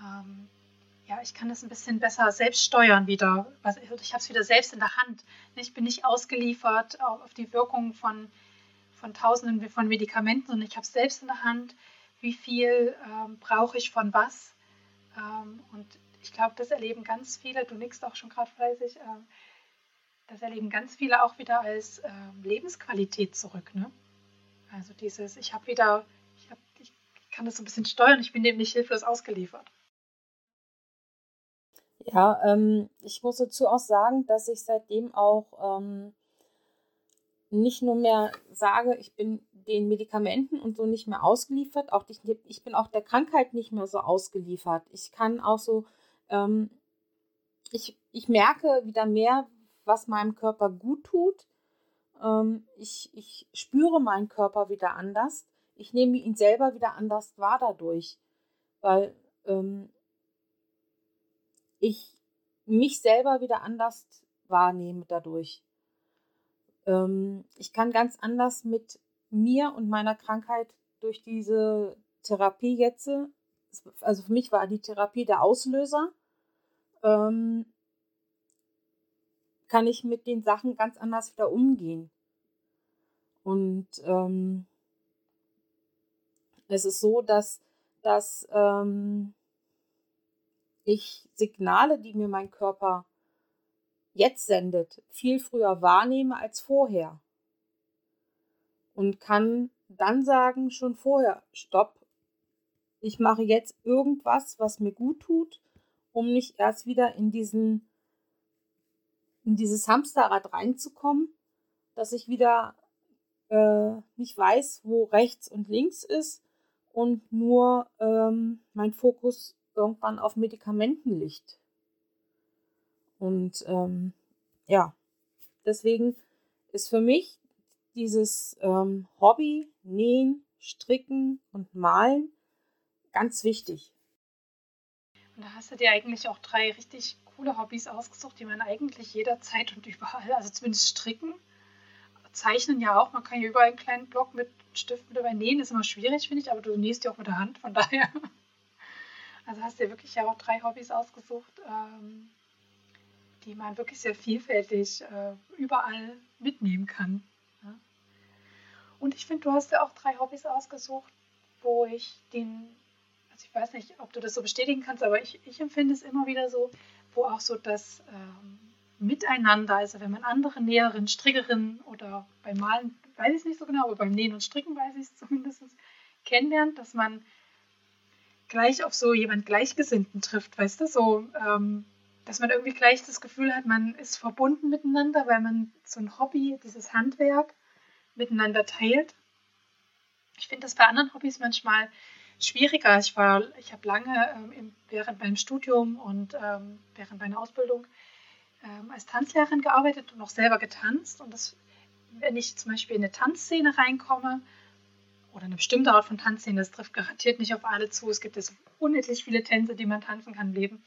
ähm, ja, ich kann das ein bisschen besser selbst steuern wieder. Ich habe es wieder selbst in der Hand. Ich bin nicht ausgeliefert auf die Wirkung von, von Tausenden von Medikamenten, sondern ich habe es selbst in der Hand, wie viel ähm, brauche ich von was. Ähm, und ich glaube, das erleben ganz viele, du nickst auch schon gerade fleißig, äh, das erleben ganz viele auch wieder als äh, Lebensqualität zurück. Ne? Also dieses, ich habe wieder, ich, hab, ich kann das so ein bisschen steuern. Ich bin dem nicht hilflos ausgeliefert. Ja, ähm, ich muss dazu auch sagen, dass ich seitdem auch ähm, nicht nur mehr sage, ich bin den Medikamenten und so nicht mehr ausgeliefert, auch ich, ich bin auch der Krankheit nicht mehr so ausgeliefert. Ich kann auch so, ähm, ich, ich merke wieder mehr, was meinem Körper gut tut. Ähm, ich, ich spüre meinen Körper wieder anders. Ich nehme ihn selber wieder anders wahr dadurch, weil ähm, ich mich selber wieder anders wahrnehme dadurch. Ähm, ich kann ganz anders mit mir und meiner Krankheit durch diese Therapie jetzt, also für mich war die Therapie der Auslöser, ähm, kann ich mit den Sachen ganz anders wieder umgehen. Und ähm, es ist so, dass, dass ähm, ich Signale, die mir mein Körper jetzt sendet, viel früher wahrnehme als vorher. Und kann dann sagen, schon vorher, stopp, ich mache jetzt irgendwas, was mir gut tut, um nicht erst wieder in diesen in dieses Hamsterrad reinzukommen, dass ich wieder äh, nicht weiß, wo rechts und links ist und nur ähm, mein Fokus irgendwann auf Medikamenten liegt. Und ähm, ja, deswegen ist für mich dieses ähm, Hobby, Nähen, Stricken und Malen ganz wichtig. Und da hast du dir eigentlich auch drei richtig coole Hobbys ausgesucht, die man eigentlich jederzeit und überall, also zumindest stricken, zeichnen ja auch. Man kann ja überall einen kleinen Block mit Stift mit dabei nähen, ist immer schwierig, finde ich, aber du nähst ja auch mit der Hand, von daher. Also hast du dir wirklich ja auch drei Hobbys ausgesucht, ähm, die man wirklich sehr vielfältig äh, überall mitnehmen kann. Ja? Und ich finde, du hast ja auch drei Hobbys ausgesucht, wo ich den, also ich weiß nicht, ob du das so bestätigen kannst, aber ich, ich empfinde es immer wieder so, wo auch so das ähm, Miteinander, also wenn man andere Näherinnen, Strickerinnen oder beim Malen, weiß ich es nicht so genau, aber beim Nähen und Stricken weiß ich es zumindest, kennenlernt, dass man gleich auf so jemand Gleichgesinnten trifft, weißt du, so, ähm, dass man irgendwie gleich das Gefühl hat, man ist verbunden miteinander, weil man so ein Hobby, dieses Handwerk miteinander teilt. Ich finde das bei anderen Hobbys manchmal schwieriger. Ich war, ich habe lange ähm, während meinem Studium und ähm, während meiner Ausbildung ähm, als Tanzlehrerin gearbeitet und auch selber getanzt. Und das, wenn ich zum Beispiel in eine Tanzszene reinkomme oder eine bestimmte Art von Tanzszene, das trifft garantiert nicht auf alle zu. Es gibt jetzt unendlich viele Tänze, die man tanzen kann im Leben.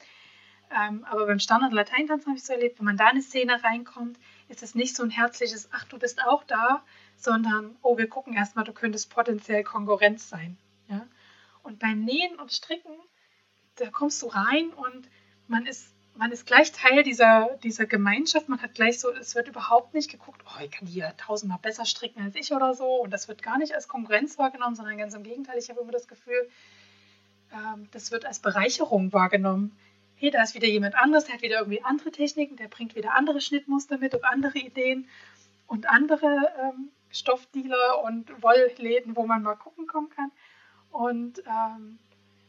Ähm, aber beim Standard-Lateintanzen habe ich so erlebt, wenn man da in eine Szene reinkommt, ist es nicht so ein herzliches, ach, du bist auch da, sondern, oh, wir gucken erstmal, du könntest potenziell Konkurrenz sein. Ja? Und beim Nähen und Stricken, da kommst du rein und man ist, man ist gleich Teil dieser, dieser Gemeinschaft. Man hat gleich so, es wird überhaupt nicht geguckt, oh, ich kann hier tausendmal besser stricken als ich oder so. Und das wird gar nicht als Konkurrenz wahrgenommen, sondern ganz im Gegenteil. Ich habe immer das Gefühl, ähm, das wird als Bereicherung wahrgenommen. Hey, da ist wieder jemand anderes, der hat wieder irgendwie andere Techniken, der bringt wieder andere Schnittmuster mit und andere Ideen und andere ähm, Stoffdealer und Wollläden, wo man mal gucken kommen kann. Und ähm,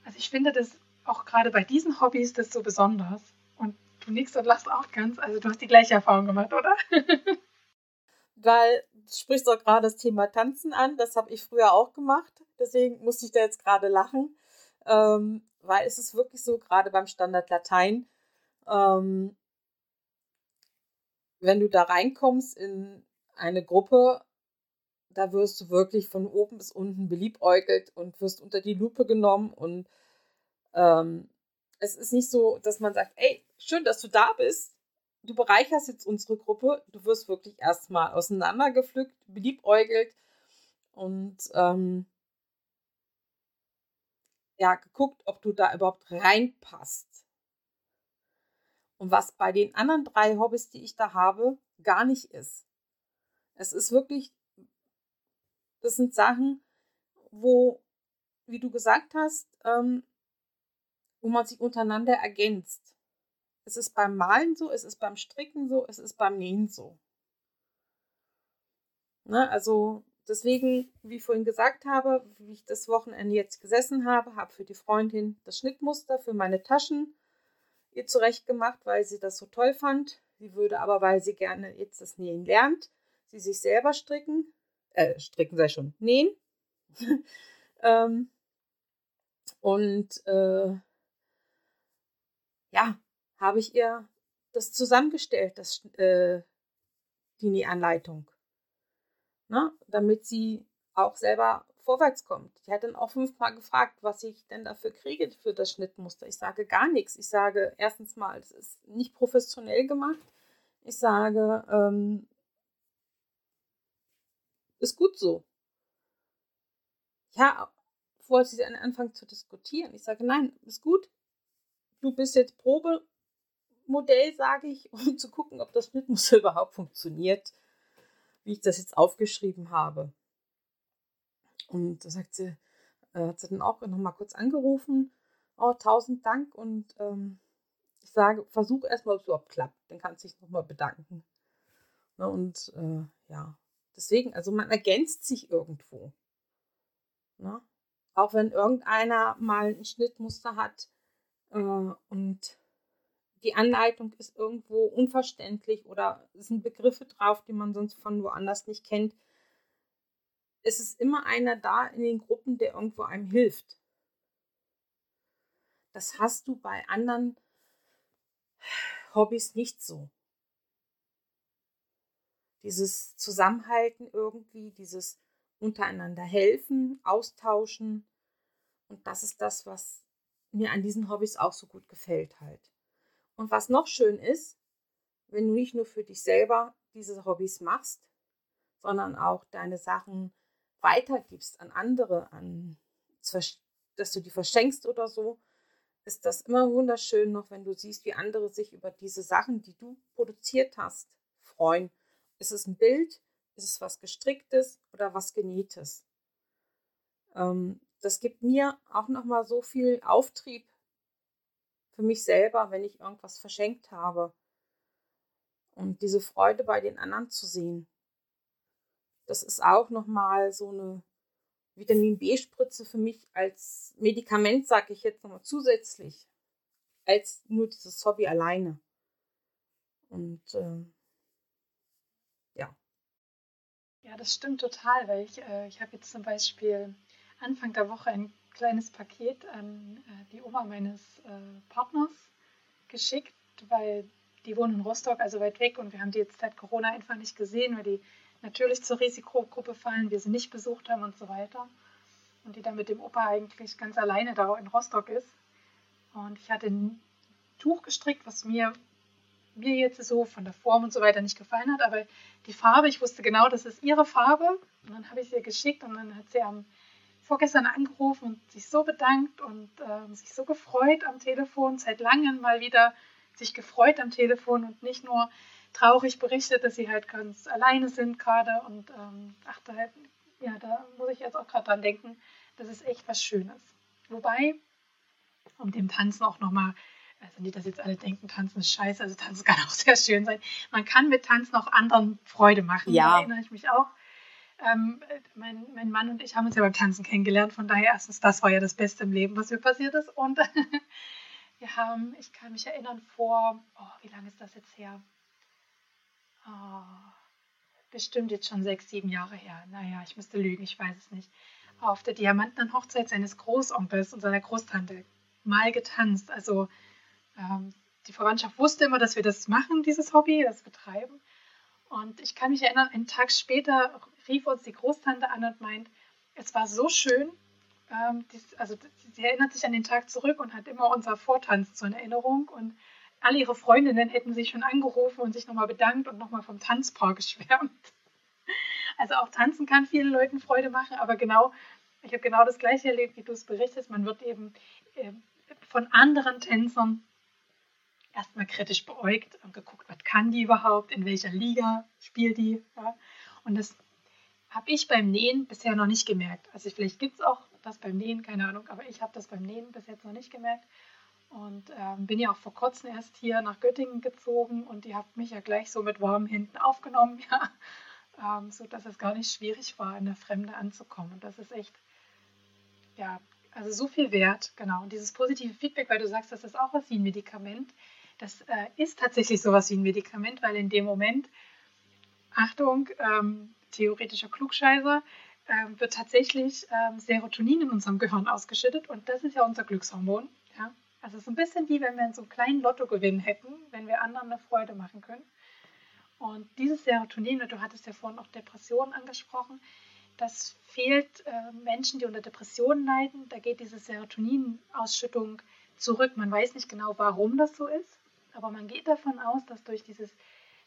also ich finde das auch gerade bei diesen Hobbys das so besonders. Du nickst und lachst auch ganz. Also du hast die gleiche Erfahrung gemacht, oder? (laughs) Weil du sprichst auch gerade das Thema Tanzen an. Das habe ich früher auch gemacht. Deswegen musste ich da jetzt gerade lachen. Ähm, weil es ist wirklich so, gerade beim Standard Latein, ähm, wenn du da reinkommst in eine Gruppe, da wirst du wirklich von oben bis unten beliebäugelt und wirst unter die Lupe genommen. Und ähm, es ist nicht so, dass man sagt, ey, schön, dass du da bist. Du bereicherst jetzt unsere Gruppe. Du wirst wirklich erstmal auseinandergepflückt, beliebäugelt und ähm, ja, geguckt, ob du da überhaupt reinpasst. Und was bei den anderen drei Hobbys, die ich da habe, gar nicht ist. Es ist wirklich das sind Sachen, wo, wie du gesagt hast, ähm, wo man sich untereinander ergänzt. Es ist beim Malen so, es ist beim Stricken so, es ist beim Nähen so. Ne, also deswegen, wie ich vorhin gesagt habe, wie ich das Wochenende jetzt gesessen habe, habe für die Freundin das Schnittmuster für meine Taschen ihr zurecht gemacht, weil sie das so toll fand. Sie würde aber, weil sie gerne jetzt das Nähen lernt, sie sich selber stricken, äh, stricken sei schon, nähen. (laughs) ähm, und äh, ja, habe ich ihr das zusammengestellt, das, äh, die Nähanleitung. Ne? Damit sie auch selber vorwärts kommt. Die hat dann auch fünfmal gefragt, was ich denn dafür kriege für das Schnittmuster. Ich sage gar nichts. Ich sage erstens mal, es ist nicht professionell gemacht. Ich sage, ähm, ist gut so. Ja, wollte sie anfangen zu diskutieren. Ich sage, nein, ist gut. Du bist jetzt Probemodell, sage ich, (laughs) um zu gucken, ob das Schnittmuster überhaupt funktioniert, wie ich das jetzt aufgeschrieben habe. Und da sagt sie, äh, hat sie dann auch nochmal kurz angerufen. Oh, tausend Dank. Und ähm, ich sage, versuch erstmal, ob es überhaupt klappt. Dann kannst du dich nochmal bedanken. Ne, und äh, ja, deswegen, also man ergänzt sich irgendwo. Ne? Auch wenn irgendeiner mal ein Schnittmuster hat äh, und die Anleitung ist irgendwo unverständlich oder es sind Begriffe drauf, die man sonst von woanders nicht kennt, es ist immer einer da in den Gruppen, der irgendwo einem hilft. Das hast du bei anderen Hobbys nicht so. Dieses Zusammenhalten irgendwie, dieses untereinander helfen, austauschen. Und das ist das, was mir an diesen Hobbys auch so gut gefällt halt. Und was noch schön ist, wenn du nicht nur für dich selber diese Hobbys machst, sondern auch deine Sachen weitergibst an andere, an, dass du die verschenkst oder so, ist das immer wunderschön noch, wenn du siehst, wie andere sich über diese Sachen, die du produziert hast, freuen. Ist es ein Bild? Ist es was gestricktes oder was genähtes? Ähm, das gibt mir auch nochmal so viel Auftrieb für mich selber, wenn ich irgendwas verschenkt habe. Und diese Freude bei den anderen zu sehen. Das ist auch nochmal so eine Vitamin B-Spritze für mich als Medikament, sage ich jetzt nochmal zusätzlich, als nur dieses Hobby alleine. Und äh, ja. Ja, das stimmt total, weil ich, äh, ich habe jetzt zum Beispiel Anfang der Woche ein kleines Paket an äh, die Oma meines äh, Partners geschickt, weil die wohnen in Rostock, also weit weg, und wir haben die jetzt seit Corona einfach nicht gesehen, weil die natürlich zur Risikogruppe fallen, wir sie nicht besucht haben und so weiter. Und die dann mit dem Opa eigentlich ganz alleine da in Rostock ist. Und ich hatte ein Tuch gestrickt, was mir, mir jetzt so von der Form und so weiter nicht gefallen hat, aber die Farbe, ich wusste genau, das ist ihre Farbe. Und dann habe ich sie geschickt und dann hat sie am vorgestern angerufen und sich so bedankt und äh, sich so gefreut am Telefon, seit langem mal wieder sich gefreut am Telefon und nicht nur traurig berichtet, dass sie halt ganz alleine sind gerade. Und ähm, ach, da, ja, da muss ich jetzt auch gerade dran denken, das ist echt was Schönes. Wobei, um dem Tanzen auch nochmal, also nicht, dass jetzt alle denken, Tanzen ist scheiße, also Tanzen (laughs) kann auch sehr schön sein. Man kann mit Tanzen auch anderen Freude machen. Ja. Da erinnere ich mich auch. Ähm, mein, mein Mann und ich haben uns ja beim Tanzen kennengelernt, von daher erstens, das war ja das Beste im Leben, was mir passiert ist. Und (laughs) wir haben, ich kann mich erinnern, vor, oh, wie lange ist das jetzt her? Oh, bestimmt jetzt schon sechs, sieben Jahre her. Naja, ich müsste lügen, ich weiß es nicht. Auf der diamantenen Hochzeit seines Großonkels und seiner Großtante mal getanzt. Also ähm, die Verwandtschaft wusste immer, dass wir das machen, dieses Hobby, das betreiben. Und ich kann mich erinnern, einen Tag später rief uns die Großtante an und meint, es war so schön. Ähm, dies, also sie erinnert sich an den Tag zurück und hat immer unser Vortanz zur Erinnerung. Und alle ihre Freundinnen hätten sich schon angerufen und sich nochmal bedankt und nochmal vom Tanzpaar (laughs) geschwärmt. Also auch tanzen kann vielen Leuten Freude machen, aber genau, ich habe genau das gleiche erlebt, wie du es berichtest. Man wird eben äh, von anderen Tänzern erstmal kritisch beäugt und geguckt, was kann die überhaupt, in welcher Liga spielt die. Ja? Und das habe ich beim Nähen bisher noch nicht gemerkt. Also vielleicht gibt es auch das beim Nähen, keine Ahnung, aber ich habe das beim Nähen bis jetzt noch nicht gemerkt. Und ähm, bin ja auch vor kurzem erst hier nach Göttingen gezogen und ihr habt mich ja gleich so mit warmen Händen aufgenommen. (laughs) Ja. ähm, sodass es gar nicht schwierig war, in der Fremde anzukommen. Und das ist echt, ja, also so viel wert, genau. Und dieses positive Feedback, weil du sagst, das ist auch was wie ein Medikament, das äh, ist tatsächlich sowas wie ein Medikament, weil in dem Moment, Achtung, ähm, theoretischer Klugscheißer, ähm, wird tatsächlich ähm, Serotonin in unserem Gehirn ausgeschüttet und das ist ja unser Glückshormon. Ja? Also ist ein bisschen wie wenn wir so einen kleinen Lottogewinn hätten, wenn wir anderen eine Freude machen können. Und dieses Serotonin, du hattest ja vorhin auch Depressionen angesprochen, das fehlt äh, Menschen, die unter Depressionen leiden. Da geht diese Serotoninausschüttung zurück. Man weiß nicht genau, warum das so ist, aber man geht davon aus, dass durch dieses,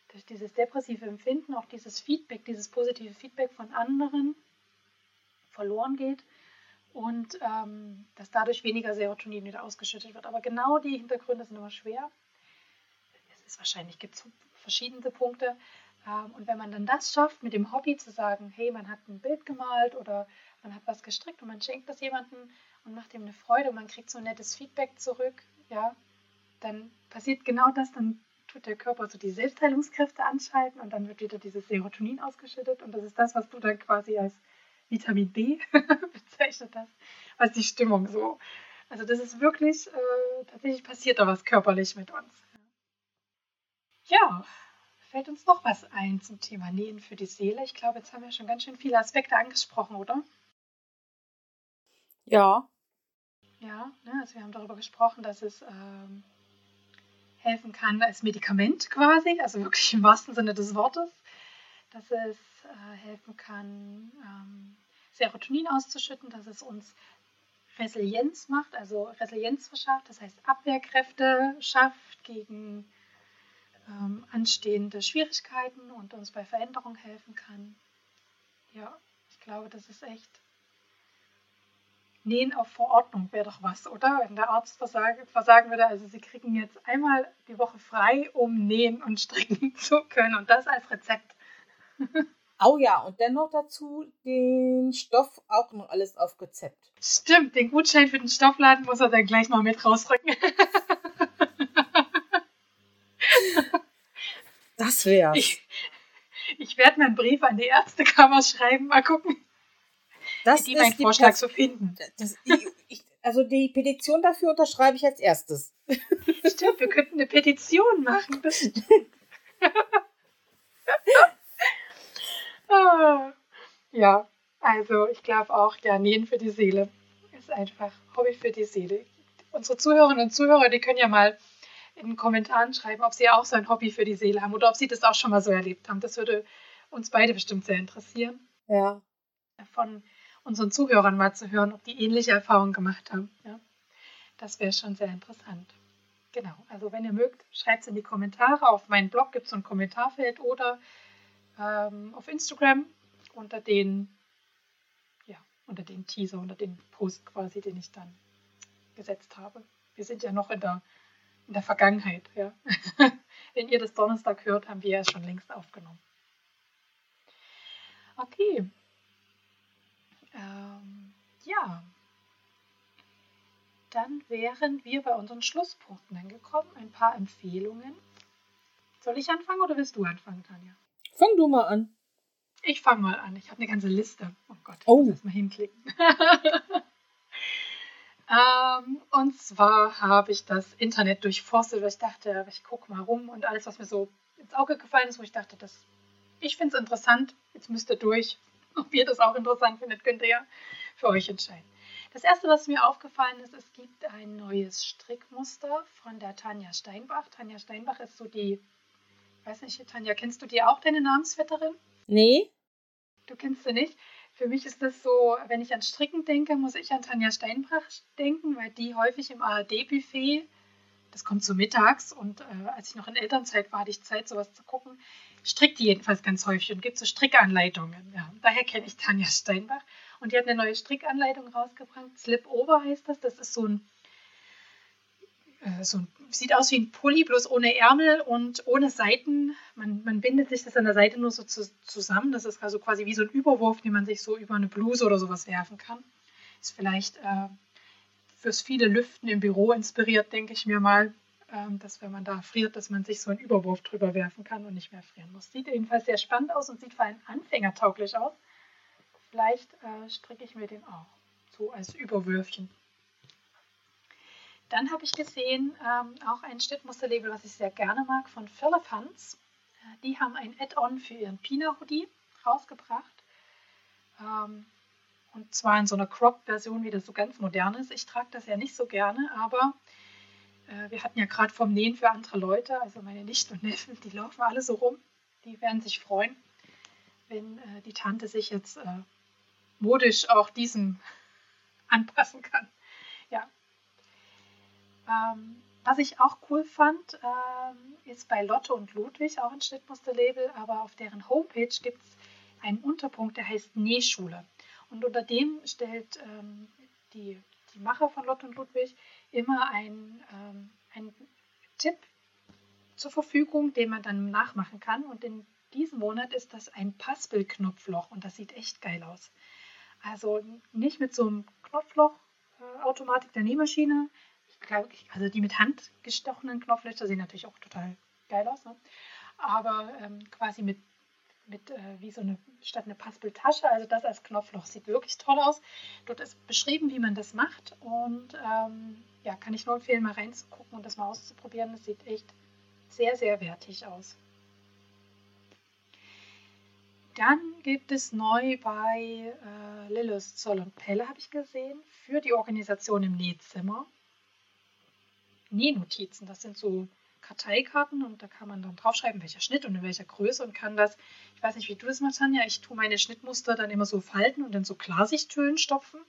durch dieses depressive Empfinden auch dieses Feedback, dieses positive Feedback von anderen verloren geht und ähm, dass dadurch weniger Serotonin wieder ausgeschüttet wird. Aber genau die Hintergründe sind immer schwer. Es ist wahrscheinlich, gibt verschiedene Punkte. Ähm, und wenn man dann das schafft, mit dem Hobby zu sagen, hey, man hat ein Bild gemalt oder man hat was gestrickt und man schenkt das jemandem und macht ihm eine Freude und man kriegt so ein nettes Feedback zurück, ja, dann passiert genau das, dann tut der Körper so die Selbstheilungskräfte anschalten und dann wird wieder dieses Serotonin ausgeschüttet und das ist das, was du dann quasi als Vitamin D (laughs) bezeichnet hast, was die Stimmung so. Also das ist wirklich, äh, tatsächlich passiert da was körperlich mit uns. Ja, fällt uns noch was ein zum Thema Nähen für die Seele? Ich glaube, jetzt haben wir schon ganz schön viele Aspekte angesprochen, oder? Ja. Ja, ne, also wir haben darüber gesprochen, dass es ähm, helfen kann als Medikament quasi, also wirklich im wahrsten Sinne des Wortes, dass es äh, helfen kann, ähm, Serotonin auszuschütten, dass es uns Resilienz macht, also Resilienz verschafft, das heißt Abwehrkräfte schafft gegen ähm, anstehende Schwierigkeiten und uns bei Veränderung helfen kann. Ja, ich glaube, das ist echt. Nähen auf Verordnung wäre doch was, oder? Wenn der Arzt versagen, würde, also Sie kriegen jetzt einmal die Woche frei, um nähen und stricken (laughs) zu können und das als Rezept. (laughs) Oh ja, und dennoch dazu den Stoff auch noch alles auf Rezept. Stimmt, den Gutschein für den Stoffladen muss er dann gleich mal mit rausrücken. (laughs) das wär's. Ich, ich werde mir einen Brief an die Ärztekammer schreiben, mal gucken. Das ist meinen Vorschlag zu finden. (laughs) Das, ich, ich, also die Petition dafür unterschreibe ich als erstes. (laughs) Stimmt, wir könnten eine Petition machen. (laughs) Ah, ja, also ich glaube auch, ja, Nähen für die Seele ist einfach Hobby für die Seele. Unsere Zuhörerinnen und Zuhörer, die können ja mal in den Kommentaren schreiben, ob sie auch so ein Hobby für die Seele haben oder ob sie das auch schon mal so erlebt haben. Das würde uns beide bestimmt sehr interessieren. Ja. Von unseren Zuhörern mal zu hören, ob die ähnliche Erfahrungen gemacht haben. Ja. Das wäre schon sehr interessant. Genau, also wenn ihr mögt, schreibt es in die Kommentare. Auf meinem Blog gibt es ein Kommentarfeld oder ähm, auf Instagram unter den, ja, unter den Teaser, unter den Post quasi, den ich dann gesetzt habe. Wir sind ja noch in der, in der Vergangenheit. Ja. (laughs) Wenn ihr das Donnerstag hört, haben wir ja schon längst aufgenommen. Okay. Ähm, ja. Dann wären wir bei unseren Schlusspunkten angekommen. Ein paar Empfehlungen. Soll ich anfangen oder willst du anfangen, Tanja? Fang du mal an. Ich fange mal an. Ich habe eine ganze Liste. Oh Gott, ich oh. muss mal hinklicken. (laughs) ähm, und zwar habe ich das Internet durchforstet, weil ich dachte, ich gucke mal rum und alles, was mir so ins Auge gefallen ist, wo ich dachte, das, ich finde es interessant, jetzt müsst ihr durch. (laughs) Ob ihr das auch interessant findet, könnt ihr ja für euch entscheiden. Das erste, was mir aufgefallen ist, es gibt ein neues Strickmuster von der Tanja Steinbach. Tanja Steinbach ist so die weiß nicht, Tanja, kennst du die auch, deine Namensvetterin? Nee. Du kennst sie nicht? Für mich ist das so, wenn ich an Stricken denke, muss ich an Tanja Steinbrach denken, weil die häufig im ARD-Buffet, das kommt so mittags und äh, als ich noch in Elternzeit war, hatte ich Zeit, sowas zu gucken, strickt die jedenfalls ganz häufig und gibt so Strickanleitungen. Ja, daher kenne ich Tanja Steinbach. Und die hat eine neue Strickanleitung rausgebracht. Slip Over heißt das. Das ist so ein äh, so sieht aus wie ein Pulli, bloß ohne Ärmel und ohne Seiten. Man, man bindet sich das an der Seite nur so zu, zusammen. Das ist also quasi wie so ein Überwurf, den man sich so über eine Bluse oder sowas werfen kann. Ist vielleicht äh, fürs viele Lüften im Büro inspiriert, denke ich mir mal. ähm, dass wenn man da friert, dass man sich so einen Überwurf drüber werfen kann und nicht mehr frieren muss. Sieht jedenfalls sehr spannend aus und sieht vor allem anfängertauglich aus. Vielleicht äh, stricke ich mir den auch so als Überwürfchen. Dann habe ich gesehen, ähm, auch ein Schnittmusterlabel, was ich sehr gerne mag, von Philippans. Äh, die haben ein Add-on für ihren Pina Hoodie rausgebracht. Ähm, und zwar in so einer Crop-Version, wie das so ganz modern ist. Ich trage das ja nicht so gerne, aber äh, wir hatten ja gerade vom Nähen für andere Leute, also meine Nichten und Neffen, die laufen alle so rum. Die werden sich freuen, wenn äh, die Tante sich jetzt äh, modisch auch diesem (laughs) anpassen kann. Ja. Ähm, was ich auch cool fand, ähm, ist bei Lotte und Ludwig auch ein Schnittmusterlabel, aber auf deren Homepage gibt es einen Unterpunkt, der heißt Nähschule. Und unter dem stellt ähm, die, die Macher von Lotte und Ludwig immer ähm, einen Tipp zur Verfügung, den man dann nachmachen kann. Und in diesem Monat ist das ein Paspel-Knopfloch und das sieht echt geil aus. Also nicht mit so einem Knopfloch-Automatik der Nähmaschine. Ich glaube, also die mit Hand gestochenen Knopflöcher sehen natürlich auch total geil aus. Ne? Aber ähm, quasi mit, mit äh, wie so eine, statt eine Paspeltasche, also das als Knopfloch sieht wirklich toll aus. Dort ist beschrieben, wie man das macht. Und ähm, ja, kann ich nur empfehlen, mal reinzugucken und das mal auszuprobieren. Das sieht echt sehr, sehr wertig aus. Dann gibt es neu bei äh, Lillis Zoll und Pelle, habe ich gesehen, für die Organisation im Nähzimmer. Nähnotizen, das sind so Karteikarten und da kann man dann draufschreiben, welcher Schnitt und in welcher Größe und kann das, ich weiß nicht, wie du das machst, Tanja, ich tue meine Schnittmuster dann immer so falten und in so Klarsichthüllen stopfen.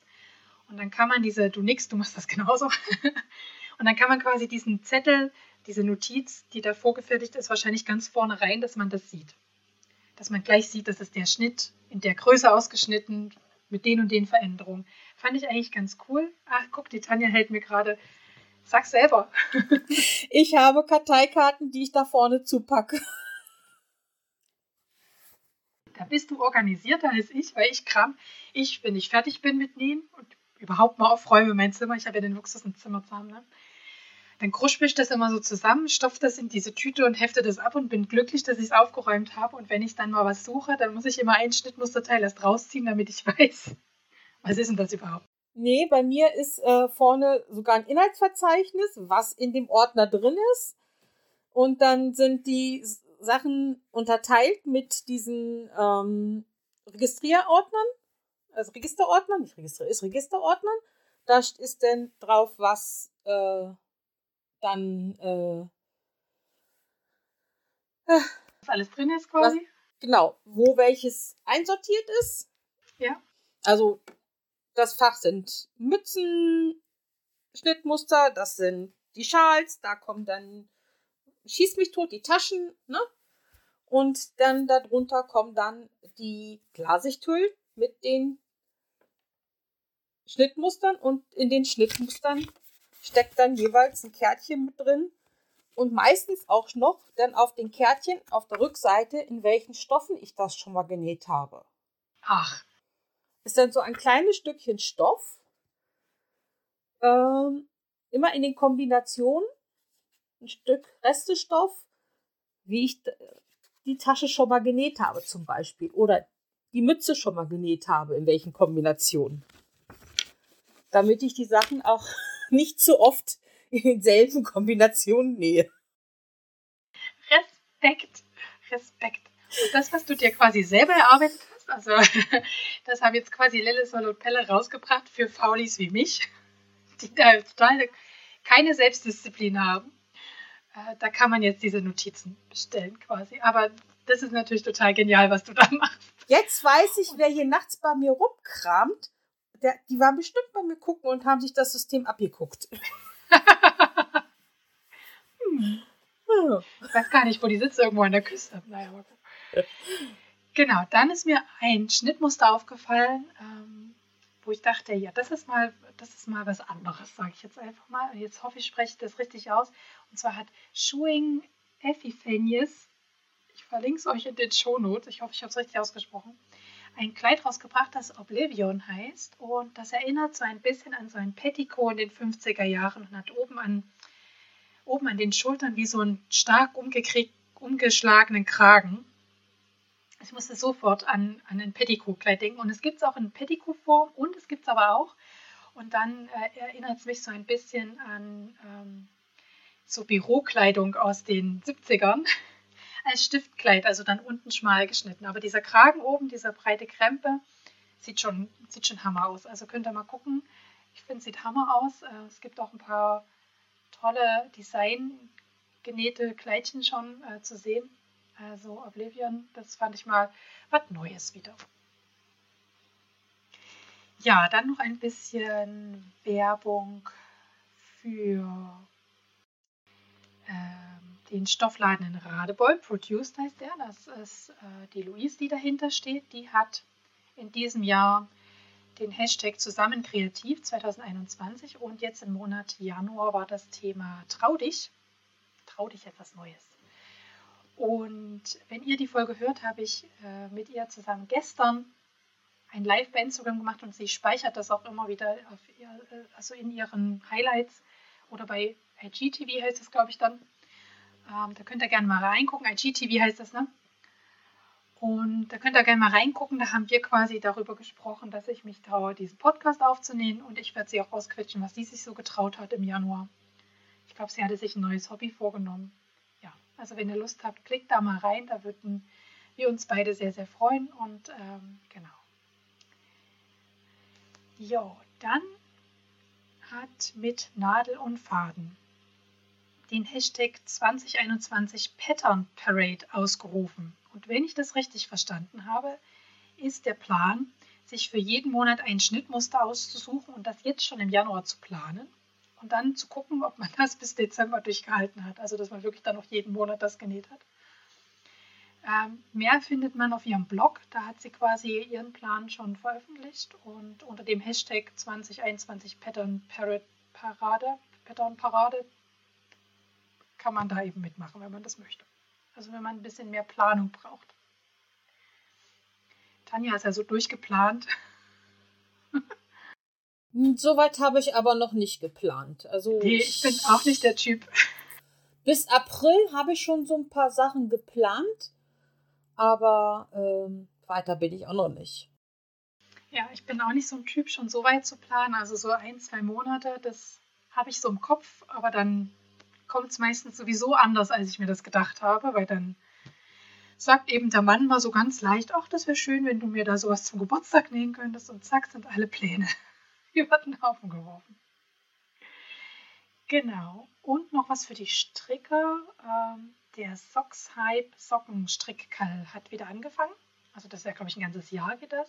Und dann kann man diese, du nix, du machst das (laughs) genauso. und dann kann man quasi diesen Zettel, diese Notiz, die da vorgefertigt ist, wahrscheinlich ganz vorne rein, dass man das sieht dass man gleich sieht, das ist der Schnitt in der Größe ausgeschnitten mit den und den Veränderungen. Fand ich eigentlich ganz cool. Ach, guck, die Tanja hält mir gerade. Sag selber. ich habe Karteikarten, die ich da vorne zupacke. Da bist du organisierter als ich, weil ich kram, ich, wenn ich fertig bin mit Nähen und überhaupt mal aufräume mein Zimmer, ich habe ja den Luxus, ein Zimmer zu haben, ne? dann kruspel ich das immer so zusammen, stopfe das in diese Tüte und hefte das ab und bin glücklich, dass ich es aufgeräumt habe. Und wenn ich dann mal was suche, dann muss ich immer ein Schnittmusterteil erst rausziehen, damit ich (laughs) weiß, was ist denn das überhaupt? Nee, bei mir ist äh, vorne sogar ein Inhaltsverzeichnis, was in dem Ordner drin ist. Und dann sind die Sachen unterteilt mit diesen ähm, Registrierordnern, also Registerordnern, nicht Register, ist Registerordnern. Da ist dann drauf, was äh, dann äh, was alles drin ist quasi. Was, genau, wo welches einsortiert ist. Ja. Also das Fach sind Mützen, Schnittmuster, das sind die Schals, da kommen dann schießt mich tot die Taschen, ne? Und dann darunter kommen dann die Klarsichthüllen mit den Schnittmustern und in den Schnittmustern steckt dann jeweils ein Kärtchen mit drin und meistens auch noch dann auf den Kärtchen auf der Rückseite, in welchen Stoffen ich das schon mal genäht habe. Ach. Ist dann so ein kleines Stückchen Stoff. Ähm, immer in den Kombinationen. Ein Stück Restestoff, wie ich die Tasche schon mal genäht habe zum Beispiel. Oder die Mütze schon mal genäht habe, in welchen Kombinationen. Damit ich die Sachen auch (laughs) nicht so oft in denselben Kombinationen nähe. Respekt, Respekt. Und das, was du dir quasi selber erarbeitet hast, also (laughs) das haben jetzt quasi Lille Sol und Pelle rausgebracht für Faulis wie mich, (laughs) die da total keine Selbstdisziplin haben. Äh, da kann man jetzt diese Notizen bestellen quasi. Aber das ist natürlich total genial, was du da (laughs) machst. Jetzt weiß ich, wer hier nachts bei mir rumkramt der, die waren bestimmt bei mir gucken und haben sich das System abgeguckt. hm. Ich weiß gar nicht, wo die sitzt, irgendwo an der Küste. Naja, mal Genau, dann ist mir ein Schnittmuster aufgefallen, ähm, wo ich dachte, ja, das ist mal, das ist mal was anderes, sage ich jetzt einfach mal. Und jetzt hoffe ich, spreche ich das richtig aus. Und zwar hat Shoeing Epiphanius, ich verlinke es euch in den Shownotes, ich hoffe, ich habe es richtig ausgesprochen, ein Kleid rausgebracht, das Oblivion heißt. Und das erinnert so ein bisschen an so ein Petticoat in den 50er Jahren und hat oben an oben an den Schultern wie so einen stark umgeschlagenen Kragen. Ich musste sofort an, an ein Petticoat-Kleid denken. Und es gibt es auch in Petticoat-Form und es gibt es aber auch. Und dann äh, erinnert es mich so ein bisschen an ähm, so Bürokleidung aus den 70ern (laughs) als Stiftkleid, also dann unten schmal geschnitten. Aber dieser Kragen oben, dieser breite Krempe, sieht schon, sieht schon Hammer aus. Also könnt ihr mal gucken. Ich finde, sieht Hammer aus. Äh, es gibt auch ein paar tolle Design genähte Kleidchen schon äh, zu sehen. Also Oblivion, das fand ich mal was Neues wieder. Ja, dann noch ein bisschen Werbung für ähm, den Stoffladen in Radebeul. Produced heißt der. Das ist äh, die Louise, die dahinter steht. Die hat in diesem Jahr den Hashtag Zusammen Kreativ 2021 und jetzt im Monat Januar war das Thema Trau dich. Trau dich etwas Neues. Und wenn ihr die Folge hört, habe ich äh, mit ihr zusammen gestern ein Live bei Instagram gemacht und sie speichert das auch immer wieder ihr, äh, also in ihren Highlights oder bei IGTV heißt es, glaube ich, dann. Ähm, da könnt ihr gerne mal reingucken. IGTV heißt das, ne? Und da könnt ihr gerne mal reingucken. Da haben wir quasi darüber gesprochen, dass ich mich traue, diesen Podcast aufzunehmen. Und ich werde sie auch rausquetschen, was sie sich so getraut hat im Januar. Ich glaube, sie hatte sich ein neues Hobby vorgenommen. Also wenn ihr Lust habt, klickt da mal rein. Da würden wir uns beide sehr, sehr freuen. Und ähm, genau. Jo, dann hat mit Nadel und Faden den Hashtag 2021 Pattern Parade ausgerufen. Und wenn ich das richtig verstanden habe, ist der Plan, sich für jeden Monat ein Schnittmuster auszusuchen und das jetzt schon im Januar zu planen und dann zu gucken, ob man (laughs) das bis Dezember durchgehalten hat. Also dass man wirklich dann noch jeden Monat das genäht hat. Ähm, mehr findet man auf ihrem Blog. Da hat sie quasi ihren Plan schon veröffentlicht und unter dem Hashtag 2021 Pattern Parade, Pattern Parade kann man da eben mitmachen, wenn man das möchte. Also wenn man ein bisschen mehr Planung braucht. Tanja ist ja so durchgeplant. (laughs) Hm, soweit habe ich aber noch nicht geplant. Also nee, ich bin auch nicht der Typ. (laughs) Bis April habe ich schon so ein paar Sachen geplant, aber ähm, weiter bin ich auch noch nicht. Ja, ich bin auch nicht so ein Typ, schon so weit zu planen. Also so ein, zwei Monate, das habe ich so im Kopf, aber dann kommt es meistens sowieso anders, als ich mir das gedacht habe, weil dann sagt eben der Mann mal so ganz leicht, ach, das wäre schön, wenn du mir da sowas zum Geburtstag nähen könntest und zack, sind alle Pläne über den Haufen geworfen. Genau. Und noch was für die Stricker. Ähm, der Socks Hype Sockenstrickkall hat wieder angefangen. Also das ja, glaube ich, ein ganzes Jahr geht das.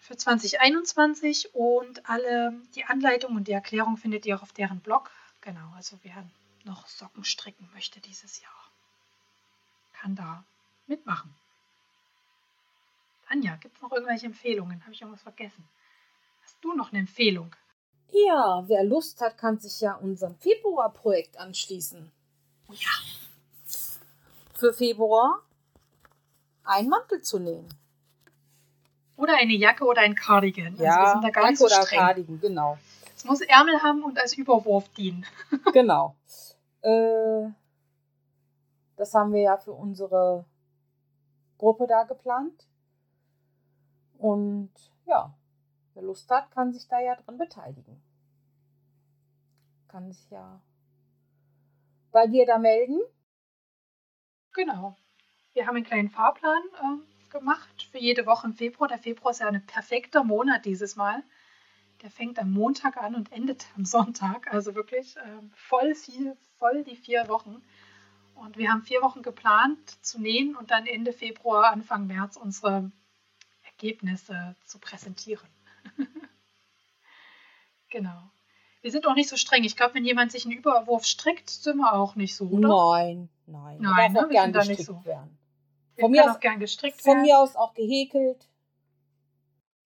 Für 2021 und alle die Anleitung und die Erklärung findet ihr auch auf deren Blog. Genau, also wer noch Socken stricken möchte dieses Jahr, kann da mitmachen. Anja, gibt es noch irgendwelche Empfehlungen? Habe ich irgendwas vergessen? Du noch eine Empfehlung? Ja, wer Lust hat, kann sich ja unserem Februarprojekt anschließen. Ja. Für Februar einen Mantel zu nähen. Oder eine Jacke oder ein Cardigan. Ja, also da gar Jacke so oder streng. Cardigan, genau. Es muss Ärmel haben und als Überwurf dienen. (laughs) genau. Äh, das haben wir ja für unsere Gruppe da geplant. Und ja, wer Lust hat, kann sich da ja drin beteiligen. Kann sich ja bei dir da melden. Genau. Wir haben einen kleinen Fahrplan äh, gemacht für jede Woche im Februar. Der Februar ist ja ein perfekter Monat dieses Mal. Der fängt am Montag an und endet am Sonntag. Also wirklich äh, voll viel, voll die vier Wochen. Und wir haben vier Wochen geplant zu nähen und dann Ende Februar, Anfang März unsere Ergebnisse zu präsentieren. (laughs) genau. Wir sind auch nicht so streng. Ich glaube, wenn jemand sich einen Überwurf strickt, sind wir auch nicht so, oder? Nein, nein. Nein, ne? wir sind da nicht so. Werden. Von mir, aus, gern gestrickt von mir aus auch gehäkelt.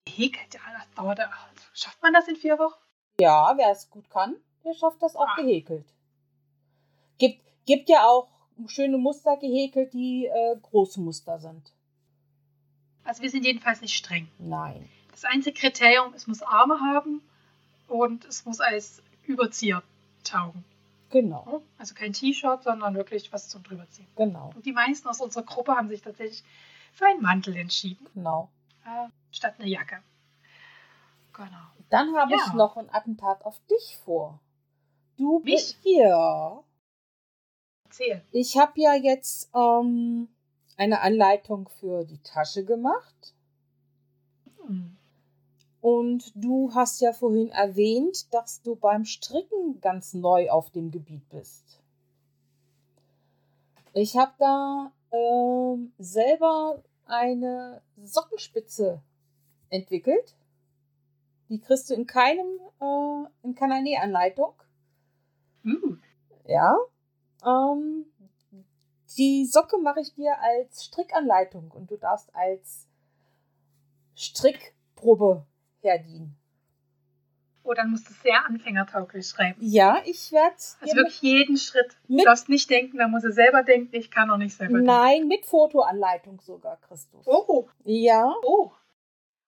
Gehäkelt, ja, das dauert. Schafft man das in vier Wochen? Ja, wer es gut kann, der schafft das auch ah. gehäkelt. Gibt, gibt ja auch schöne Muster gehäkelt, die äh, große Muster sind. Also wir sind jedenfalls nicht streng. Nein. Das einzige Kriterium, es muss Arme haben und es muss als Überzieher taugen. Genau. Also kein T-Shirt, sondern wirklich was zum drüberziehen. Genau. Und die meisten aus unserer Gruppe haben sich tatsächlich für einen Mantel entschieden, Genau. äh, statt eine Jacke. Genau. Dann habe Ja. ich noch ein Attentat auf dich vor. Du Mich? bist ja. Erzähl. Ich habe ja jetzt ähm, eine Anleitung für die Tasche gemacht. Hm. Und du hast ja vorhin erwähnt, dass du beim Stricken ganz neu auf dem Gebiet bist. Ich habe da ähm, selber eine Sockenspitze entwickelt. Die kriegst du in keinem, äh, in keiner Nähanleitung. Uh, Ja. Ähm, die Socke mache ich dir als Strickanleitung und du darfst als Strickprobe herdienen. oh, dann musst du sehr anfängertauglich schreiben. Ja, ich werde Also wirklich jeden Schritt. Du darfst nicht denken, da muss er selber denken, ich kann auch nicht selber denken. Nein, mit Fotoanleitung sogar, Christus. Oh, Ja, oh.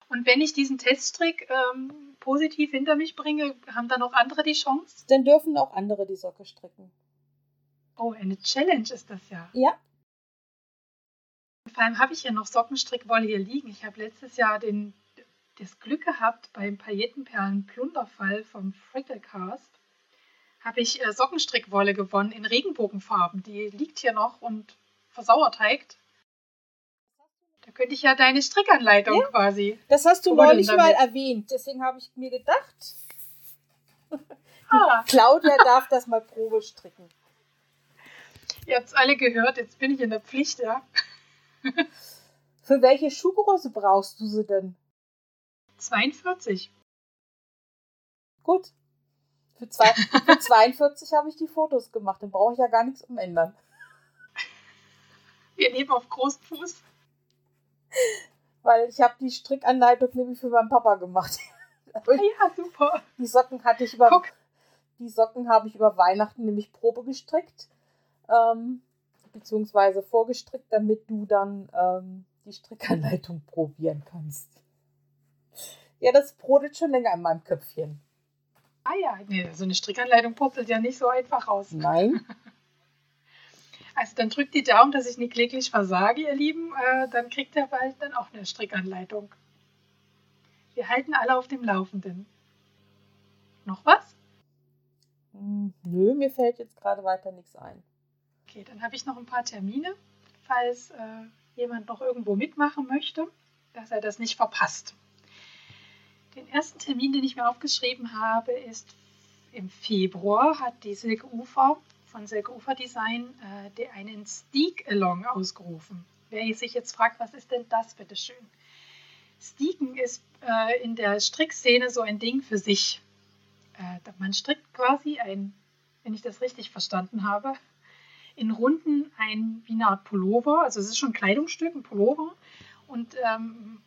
Und wenn ich diesen Teststrick ähm, positiv hinter mich bringe, haben dann auch andere die Chance? dann dürfen auch andere die Socke stricken. Oh, eine Challenge ist das ja. Ja, Vor allem habe ich ja noch Sockenstrickwolle hier liegen. Ich habe letztes Jahr den, das Glück gehabt, beim Paillettenperlen-Plunderfall vom Fricklecast habe ich äh, Sockenstrickwolle gewonnen in Regenbogenfarben. Die liegt hier noch und versauerteigt. Da könnte ich ja deine Strickanleitung Ja. quasi. das hast du neulich mal damit? erwähnt. Deswegen habe ich mir gedacht, (laughs) Ah, Claudia darf das mal Probe stricken. ihr habt es alle gehört, jetzt bin ich in der Pflicht, ja. Für welche Schuhgröße brauchst du sie denn? 42. Gut. Für, zwei, für (laughs) 42 habe ich die Fotos gemacht. Dann brauche ich ja gar nichts umändern. Wir leben auf Großfuß. Weil ich habe die Strickanleitung nämlich für meinen Papa gemacht. (laughs) Ja, super. Die Socken hatte ich über Guck. die Socken habe ich über Weihnachten nämlich Probe gestrickt. Ähm, beziehungsweise vorgestrickt, damit du dann ähm, die Strickanleitung probieren kannst. Ja, das brodelt schon länger in meinem Köpfchen. Ah ja, nee, so eine Strickanleitung purzelt ja nicht so einfach raus. Nein. (laughs) Also dann drückt die Daumen, dass ich nicht kläglich versage, ihr Lieben. Äh, dann kriegt er bald dann auch eine Strickanleitung. Wir halten alle auf dem Laufenden. Noch was? Hm, Nö, mir fällt jetzt gerade weiter nichts ein. Okay, dann habe ich noch ein paar Termine, falls äh, jemand noch irgendwo mitmachen möchte, dass er das nicht verpasst. Den ersten Termin, den ich mir aufgeschrieben habe, ist im Februar hat die Silke Ufer von Silke Ufer Design äh, einen Steak Along ausgerufen. Wer sich jetzt fragt, was ist denn das, bitteschön? Steaken ist äh, in der Strickszene so ein Ding für sich. Äh, man strickt quasi ein, wenn ich das richtig verstanden habe, in Runden ein wie eine Art Pullover, also es ist schon ein Kleidungsstück, ein Pullover, und ähm,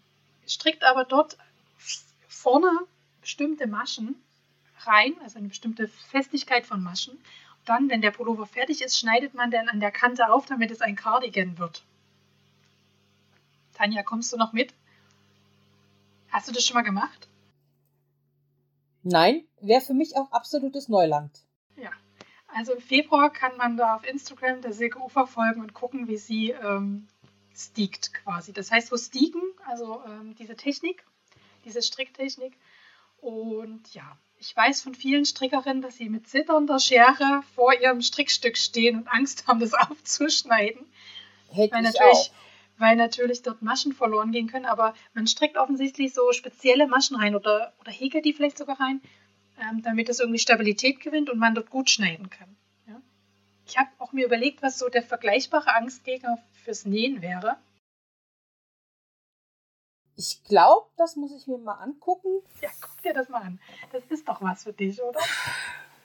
strickt aber dort vorne bestimmte Maschen rein, also eine bestimmte Festigkeit von Maschen. Und dann, wenn der Pullover fertig ist, schneidet man dann an der Kante auf, damit es ein Cardigan wird. Tanja, kommst du noch mit? Hast du das schon mal gemacht? Nein, wäre für mich auch absolutes Neuland. Ja. Also im Februar kann man da auf Instagram der Silke Ufer folgen und gucken, wie sie ähm, steakt quasi. Das heißt, wo steaken, also ähm, diese Technik, diese Stricktechnik. Und ja, ich weiß von vielen Strickerinnen, dass sie mit zitternder Schere vor ihrem Strickstück stehen und Angst haben, das (laughs) aufzuschneiden. Hätte Weil ich natürlich, weil natürlich dort Maschen verloren gehen können, aber man strickt offensichtlich so spezielle Maschen rein oder, oder häkelt die vielleicht sogar rein, ähm, damit es irgendwie Stabilität gewinnt und man dort gut schneiden kann. Ja? Ich habe auch mir überlegt, was so der vergleichbare Angstgegner fürs Nähen wäre. Ich glaube, das muss ich mir mal angucken. Ja, guck dir das mal an. Das ist doch was für dich, oder?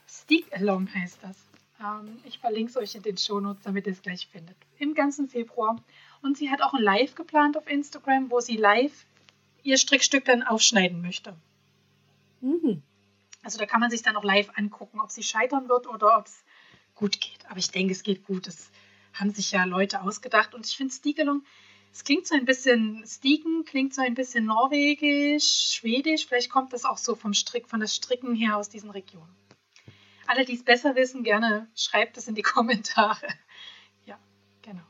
Steak Along heißt das. Ähm, ich verlinke es euch in den Shownotes, damit ihr es gleich findet. Im ganzen Februar. Und sie hat auch ein Live geplant auf Instagram, wo sie live ihr Strickstück dann aufschneiden möchte. Mhm. Also da kann man sich dann auch live angucken, ob sie scheitern wird oder ob es gut geht. Aber ich denke, es geht gut. Das haben sich ja Leute ausgedacht. Und ich finde Stiegelung, es klingt so ein bisschen, Stiegen klingt so ein bisschen norwegisch, schwedisch. Vielleicht kommt das auch so vom Strick, von das Stricken her aus diesen Regionen. alle, die es besser wissen, gerne schreibt es in die (laughs) Kommentare. Ja, genau.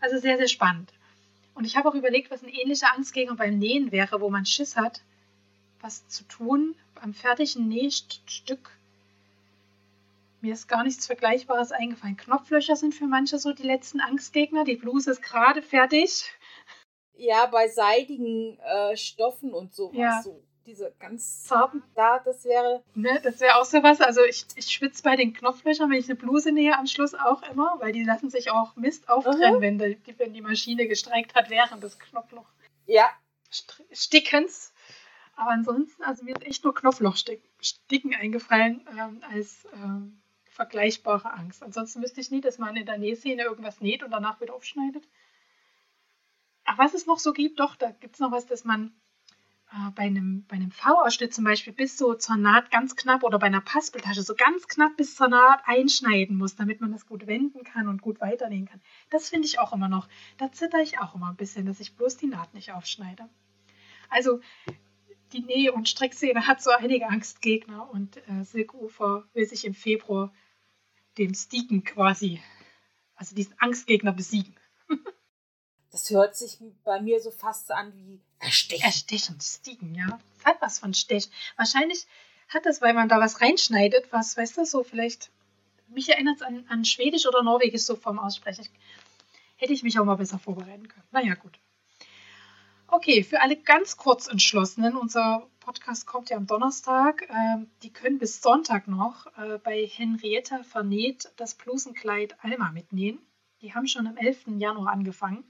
Also sehr, sehr spannend. Und ich habe auch überlegt, was ein ähnlicher Angstgegner beim Nähen wäre, wo man Schiss hat, was zu tun am fertigen Nähstück. Mir ist gar nichts Vergleichbares eingefallen. Knopflöcher sind für manche so die letzten Angstgegner. Die Bluse ist gerade fertig. Ja, bei seidigen äh, Stoffen und sowas. Ja. So diese ganz Farben da, das wäre. Ne, das wäre auch sowas. Also ich, ich schwitze bei den Knopflöchern, wenn ich eine Bluse nähe am Schluss auch immer, weil die lassen sich auch Mist auftrennen, mhm. wenn, die, wenn die Maschine gestreikt hat während des Knopfloch. Ja. Stickens. Aber ansonsten, also mir ist echt nur Knopflochsticken eingefallen ähm, als ähm, vergleichbare Angst. Ansonsten wüsste ich nie, dass man in der Nähszene irgendwas näht und danach wieder aufschneidet. Ach, was es noch so gibt, doch, da gibt es noch was, dass man äh, bei einem, bei einem V-Ausschnitt zum Beispiel bis so zur Naht ganz knapp oder bei einer Paspeltasche so ganz knapp bis zur Naht einschneiden muss, damit man das gut wenden kann und gut weiternähen kann. Das finde ich auch immer noch. Da zitter ich auch immer ein bisschen, dass ich bloß die Naht nicht aufschneide. Also die Näh- und Strickszene hat so einige Angstgegner und äh, Silkufer will sich im Februar dem Stieken quasi, also diesen Angstgegner besiegen. Das hört sich bei mir so fast an wie Erstechen. Erstechen, Stiegen, ja. Das hat was von Stech. Wahrscheinlich hat das, weil man da was reinschneidet, was, weißt du, so vielleicht. Mich erinnert es an, an Schwedisch oder Norwegisch so vom Aussprechen. Hätte ich mich auch mal besser vorbereiten können. Naja, gut. Okay, für alle ganz kurz entschlossenen, unser Podcast kommt ja am Donnerstag, äh, die können bis Sonntag noch äh, bei Henrietta Vernäht das Blusenkleid Alma mitnähen. Die haben schon am 11. Januar angefangen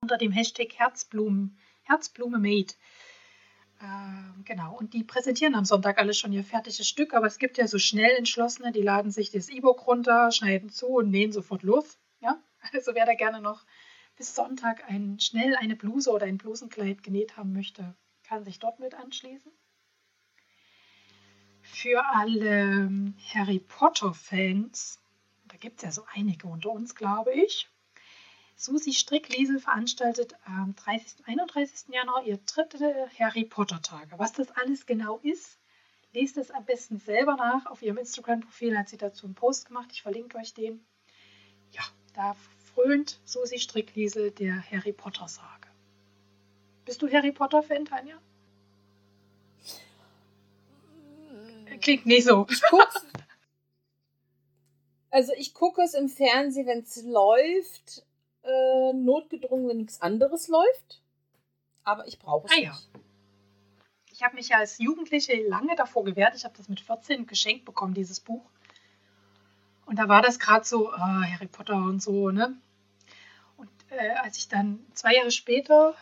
unter dem Hashtag Herzblumen, Herzblume Made. Äh, genau, und die präsentieren am Sonntag alles schon ihr fertiges Stück, aber es gibt ja so schnell entschlossene, die laden sich das E-Book runter, schneiden zu und nähen sofort los. Ja? Also wer da gerne noch bis Sonntag ein, schnell eine Bluse oder ein Blusenkleid genäht haben möchte, kann sich dort mit anschließen. Für alle Harry Potter-Fans, da gibt es ja so einige unter uns, glaube ich, Susi Strickliesel veranstaltet am 30. 31. Januar ihr dritte Harry Potter Tage. Was das alles genau ist, lest es am besten selber nach. Auf ihrem Instagram-Profil hat sie dazu einen Post gemacht. Ich verlinke euch den. Ja, da frönt Susi Strickliesel der Harry Potter Sage. Bist du Harry Potter-Fan, Tanja? Klingt nicht so. Also ich gucke es im Fernsehen, wenn es läuft äh, notgedrungen, wenn nichts anderes läuft. Aber ich brauche es ah, nicht. Ja. Ich habe mich als Jugendliche lange davor gewehrt. Ich habe das mit 14 geschenkt bekommen, dieses Buch. Und da war das gerade so, oh, Harry Potter und so, ne? Und äh, als ich dann zwei Jahre später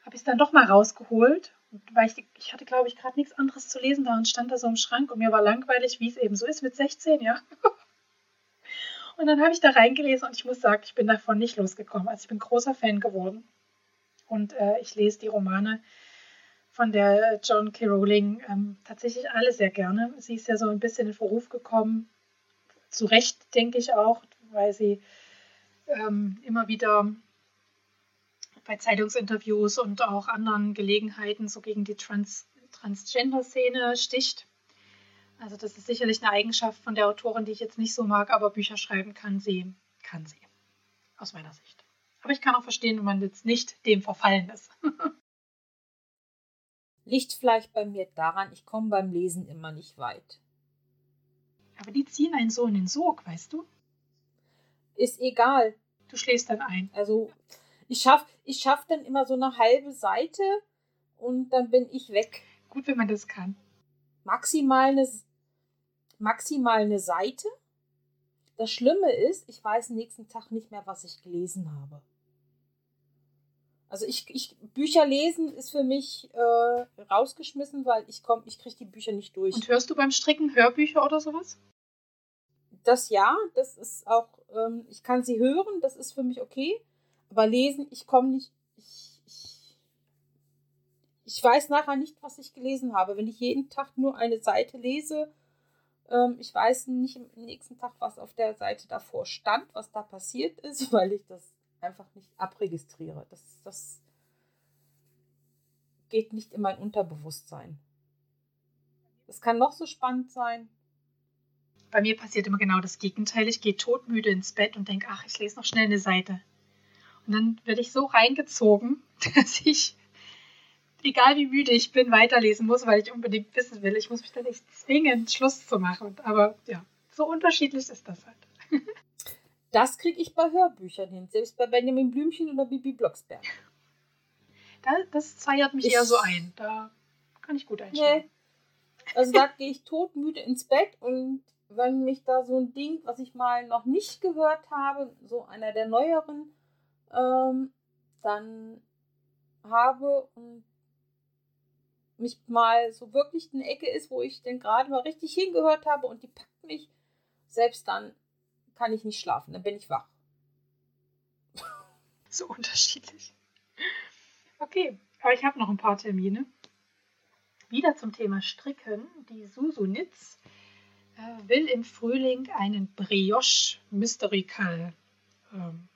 habe ich es dann doch mal rausgeholt. Und weil ich, ich hatte, glaube ich, gerade nichts anderes zu lesen da und stand da so im Schrank und mir war langweilig, wie es eben so ist mit 16, ja. (laughs) Und dann habe ich da reingelesen und ich muss sagen, ich bin davon nicht losgekommen. Also ich bin großer Fan geworden. Und äh, ich lese die Romane von der John K. Rowling ähm, tatsächlich alle sehr gerne. Sie ist ja so ein bisschen in Verruf gekommen. Zu Recht, denke ich auch, weil sie ähm, immer wieder bei Zeitungsinterviews und auch anderen Gelegenheiten so gegen die Trans Transgender-Szene sticht. Also das ist sicherlich eine Eigenschaft von der Autorin, die ich jetzt nicht so mag, aber Bücher schreiben kann sie, kann sie. Aus meiner Sicht. Aber ich kann auch verstehen, wenn man jetzt nicht dem verfallen ist. (laughs) Liegt vielleicht bei mir daran, ich komme beim Lesen immer nicht weit. Aber die ziehen einen so in den Sog, weißt du? Ist egal. Du schläfst dann ein. Also ich schaffe ich schaff dann immer so eine halbe Seite und dann bin ich weg. Gut, wenn man das kann. Maximal eine maximal eine Seite. Das Schlimme ist, ich weiß nächsten Tag nicht mehr, was ich gelesen habe. Also ich, ich Bücher lesen ist für mich äh, rausgeschmissen, weil ich komme, ich kriege die Bücher nicht durch. Und hörst du beim Stricken Hörbücher oder sowas? Das ja, das ist auch, ähm, ich kann sie hören, das ist für mich okay. Aber lesen, ich komme nicht, ich, ich, ich weiß nachher nicht, was ich gelesen habe. Wenn ich jeden Tag nur eine Seite lese, ähm, ich weiß nicht am nächsten Tag, was auf der Seite davor stand, was da passiert ist, (laughs) weil ich das einfach nicht abregistriere. Das, das geht nicht in mein Unterbewusstsein. Es kann noch so spannend sein. bei mir passiert immer genau das Gegenteil. Ich gehe todmüde ins Bett und denke, ach, ich lese noch schnell eine Seite. Und dann werde ich so reingezogen, (laughs) dass ich, egal wie müde ich bin, weiterlesen muss, weil ich unbedingt wissen will. Ich muss mich dann nicht zwingen, Schluss zu machen. Aber ja, so unterschiedlich ist das halt. (laughs) Das kriege ich bei Hörbüchern hin, selbst bei Benjamin Blümchen oder Bibi Blocksberg. (laughs) das feiert mich ich, eher so ein. Da kann ich gut einstellen. Nee. Also da (laughs) gehe ich todmüde ins Bett und wenn mich da so ein Ding, was ich mal noch nicht gehört habe, so einer der neueren, ähm, dann habe und mich mal so wirklich eine Ecke ist, wo ich denn gerade mal richtig hingehört habe und die packt mich, selbst dann kann ich nicht schlafen, dann bin ich wach. (laughs) So unterschiedlich. Okay, aber ich habe noch ein paar Termine. Wieder zum Thema Stricken. Die Susu Nitz äh, will im Frühling einen Brioche Mystery Call ähm,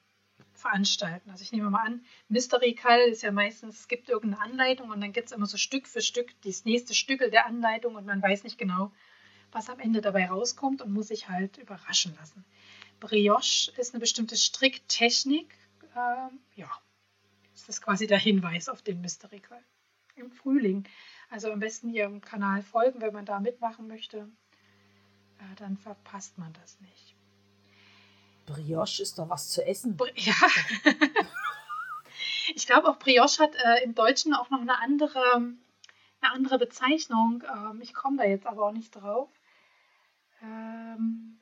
veranstalten. Also ich nehme mal an, Mystery Call ist ja meistens, es gibt irgendeine Anleitung und dann gibt es immer so Stück für Stück das nächste Stückel der Anleitung und man weiß nicht genau, was am Ende dabei rauskommt und muss sich halt überraschen lassen. Brioche ist eine bestimmte Stricktechnik. Ähm, ja, das ist quasi der Hinweis auf den Mystery Call im Frühling. Also am besten ihrem Kanal folgen, wenn man da mitmachen möchte. Äh, dann verpasst man das nicht. Brioche ist doch was zu essen. Ja. (laughs) ich glaube auch Brioche hat äh, im Deutschen auch noch eine andere, eine andere Bezeichnung. Ähm, ich komme da jetzt aber auch nicht drauf. Ähm,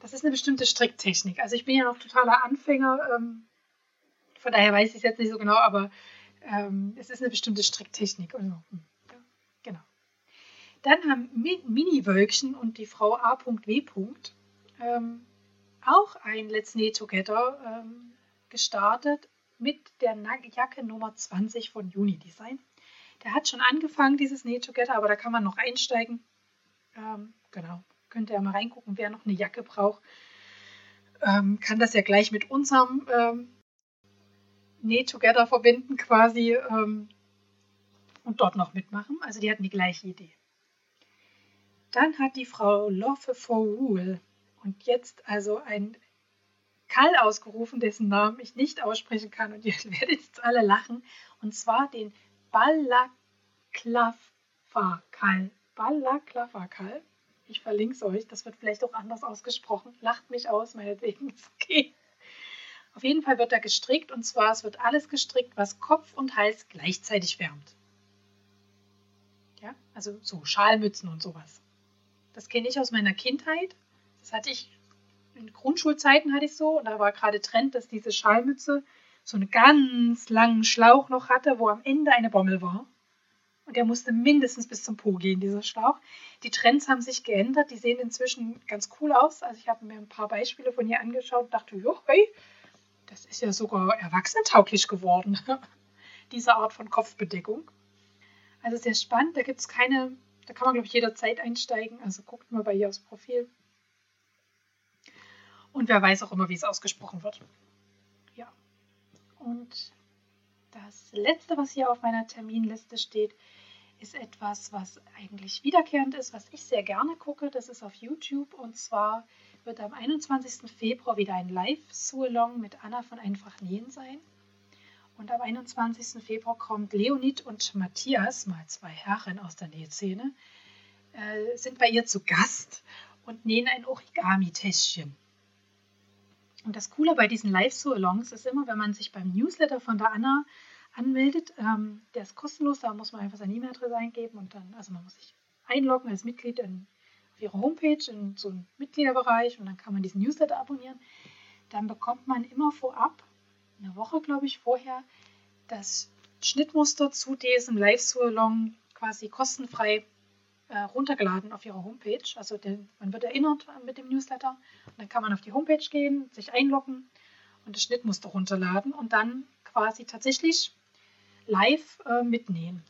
das ist eine bestimmte Stricktechnik. Also ich bin ja noch totaler Anfänger. Ähm, von daher weiß ich es jetzt nicht so genau, aber ähm, es ist eine bestimmte Stricktechnik. Also, ja, genau. Dann haben Mini-Wölkchen und die Frau A.W. Ähm, auch ein Let's Knit Together ähm, gestartet mit der Jacke Nummer 20 von Uni Design. Der hat schon angefangen, dieses Knit Together, aber da kann man noch einsteigen. Ähm, genau, könnt ihr mal reingucken, wer noch eine Jacke braucht. Ähm, kann das ja gleich mit unserem ähm, Knit Together verbinden quasi ähm, und dort noch mitmachen. Also die hatten die gleiche Idee. Dann hat die Frau Love for Rule und jetzt also ein Kall ausgerufen, dessen Namen ich nicht aussprechen kann und ihr (laughs) werdet jetzt alle lachen. Und zwar den. Balaklava-Kall. Ich verlinke es euch, das wird vielleicht auch anders ausgesprochen. Lacht mich aus, meinetwegen (laughs) okay. Auf jeden Fall wird er gestrickt und zwar es wird alles gestrickt, was Kopf und Hals gleichzeitig wärmt. Ja, also so Schalmützen und sowas. Das kenne ich aus meiner Kindheit. Das hatte ich in Grundschulzeiten hatte ich so und da war gerade Trend, dass diese Schalmütze so einen ganz langen Schlauch noch hatte, wo am Ende eine Bommel war. Und der musste mindestens bis zum Po gehen, dieser Schlauch. Die Trends haben sich geändert, die sehen inzwischen ganz cool aus. Also ich habe mir ein paar Beispiele von hier angeschaut und dachte, jo, hey, das ist ja sogar erwachsenentauglich geworden, (laughs) diese Art von Kopfbedeckung. Also sehr spannend, da gibt es keine, da kann man glaube ich jederzeit einsteigen. Also guckt mal bei ihr aufs Profil. Und wer weiß auch immer, wie es ausgesprochen wird. Ja. Und das letzte, was hier auf meiner Terminliste steht, ist etwas, was eigentlich wiederkehrend ist, was ich sehr gerne gucke. Das ist auf YouTube. Und zwar wird am 21. Februar wieder ein Live-Sualong mit Anna von Einfach Nähen sein. Und am 21. Februar kommt Leonid und Matthias, mal zwei Herren aus der Nähszene, äh, sind bei ihr zu Gast und nähen ein Origami-Täschchen. Und das Coole bei diesen Live-So-Alongs ist immer, wenn man sich beim Newsletter von der Anna anmeldet, ähm, der ist kostenlos, da muss man einfach seine E-Mail-Adresse eingeben und dann, also man muss sich einloggen als Mitglied in, auf ihre Homepage in so einen Mitgliederbereich und dann kann man diesen Newsletter abonnieren. Dann bekommt man immer vorab, eine Woche glaube ich vorher, das Schnittmuster zu diesem Live-So-Along quasi kostenfrei äh, runtergeladen auf ihrer Homepage. Also den, man wird erinnert mit dem Newsletter. Und dann kann man auf die Homepage gehen, sich einloggen und das Schnittmuster runterladen und dann quasi tatsächlich live äh, mitnähen.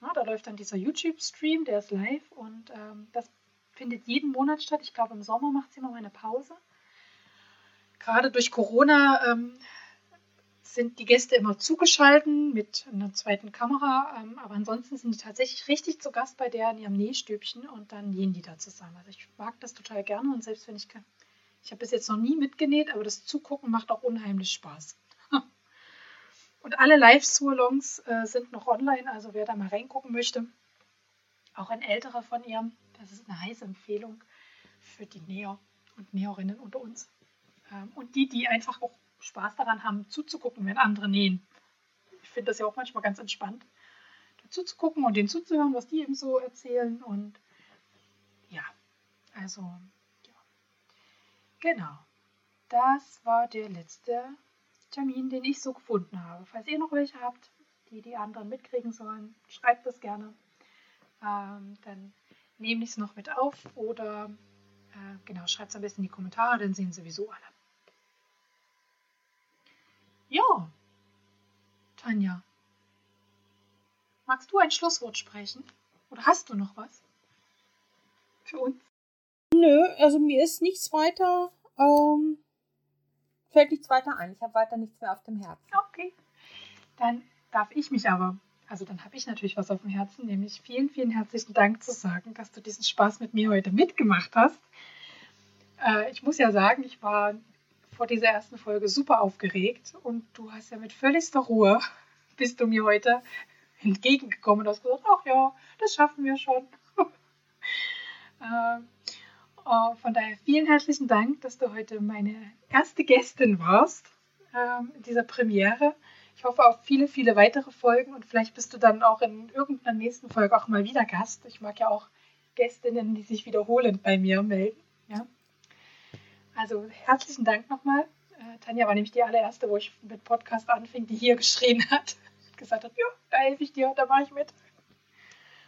Ja, da läuft dann dieser YouTube-Stream, der ist live und ähm, das findet jeden Monat statt. Ich glaube, im Sommer macht sie immer eine Pause. Gerade durch Corona ähm, sind die Gäste immer zugeschalten mit einer zweiten Kamera, ähm, aber ansonsten sind die tatsächlich richtig zu Gast bei der in ihrem Nähstübchen und dann nähen die da zusammen. Also ich mag das total gerne und selbst wenn ich kann, ich habe bis jetzt noch nie mitgenäht, aber das Zugucken macht auch unheimlich Spaß. (laughs) Und alle Live-Surlongs äh, sind noch online, also wer da mal reingucken möchte, auch ein älterer von ihr, das ist eine heiße Empfehlung für die Näher und Näherinnen unter uns. Ähm, und die, die einfach auch Spaß daran haben, zuzugucken, wenn andere nähen. Ich finde das ja auch manchmal ganz entspannt, zuzugucken und denen zuzuhören, was die eben so erzählen. Und ja, also, ja. Genau. Das war der letzte Termin, den ich so gefunden habe. Falls ihr noch welche habt, die die anderen mitkriegen sollen, schreibt das gerne. Ähm, dann nehme ich es noch mit auf oder äh, genau, schreibt es am besten in die Kommentare, dann sehen sowieso alle. Ja, Tanja, magst du ein Schlusswort sprechen? Oder hast du noch was für uns? Nö, also mir ist nichts weiter, ähm, fällt nichts weiter ein. Ich habe weiter nichts mehr auf dem Herzen. Okay, dann darf ich mich aber, also dann habe ich natürlich was auf dem Herzen, nämlich vielen, vielen herzlichen Dank zu sagen, dass du diesen Spaß mit mir heute mitgemacht hast. Äh, ich muss ja sagen, ich war vor dieser ersten Folge super aufgeregt und du hast ja mit völligster Ruhe bist du mir heute entgegengekommen und hast gesagt, ach ja, das schaffen wir schon. (laughs) äh, äh, von daher vielen herzlichen Dank, dass du heute meine erste Gästin warst äh, in dieser Premiere. Ich hoffe auf viele, viele weitere Folgen und vielleicht bist du dann auch in irgendeiner nächsten Folge auch mal wieder Gast. Ich mag ja auch Gästinnen, die sich wiederholend bei mir melden. Ja. Also herzlichen Dank nochmal. Äh, Tanja war nämlich die allererste, wo ich mit Podcast anfing, die hier geschrien hat. (laughs) Gesagt hat, ja, da helfe ich dir, da mache ich mit.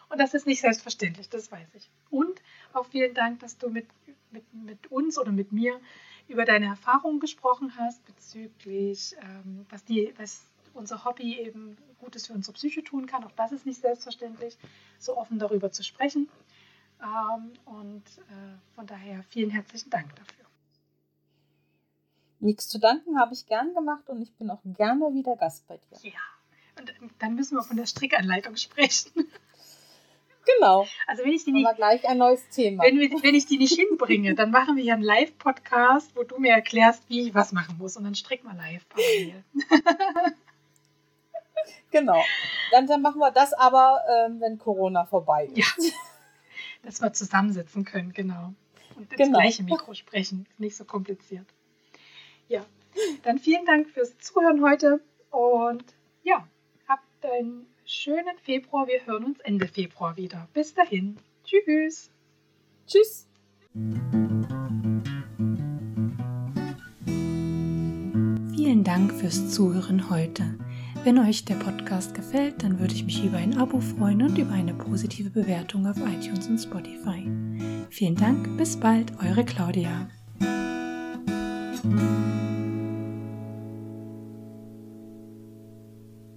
Und das ist nicht selbstverständlich, das weiß ich. Und auch vielen Dank, dass du mit, mit, mit uns oder mit mir über deine Erfahrungen gesprochen hast bezüglich, ähm, was, die, was unser Hobby eben Gutes für unsere Psyche tun kann. Auch das ist nicht selbstverständlich, so offen darüber zu sprechen. Ähm, und äh, von daher vielen herzlichen Dank dafür. Nichts zu danken habe ich gern gemacht und ich bin auch gerne wieder Gast bei dir. Ja, und dann müssen wir von der Strickanleitung sprechen. (laughs) Genau. Also wenn ich die nicht, gleich ein neues Thema. Wenn, wenn ich die nicht hinbringe, dann machen wir hier einen Live-Podcast, wo du mir erklärst, wie ich was machen muss. Und dann stricken wir live parallel. (laughs) genau. Dann, dann machen wir das aber, ähm, wenn Corona vorbei ist. Ja. (laughs) Dass wir zusammensitzen können, genau. Und ins genau. gleiche Mikro sprechen. Nicht so kompliziert. Ja, dann vielen Dank fürs Zuhören heute und ja, habt einen schönen Februar. Wir hören uns Ende Februar wieder. Bis dahin. Tschüss. Tschüss. Vielen Dank fürs Zuhören heute. Wenn euch der Podcast gefällt, dann würde ich mich über ein Abo freuen und über eine positive Bewertung auf iTunes und Spotify. Vielen Dank, bis bald, eure Claudia. Thank you.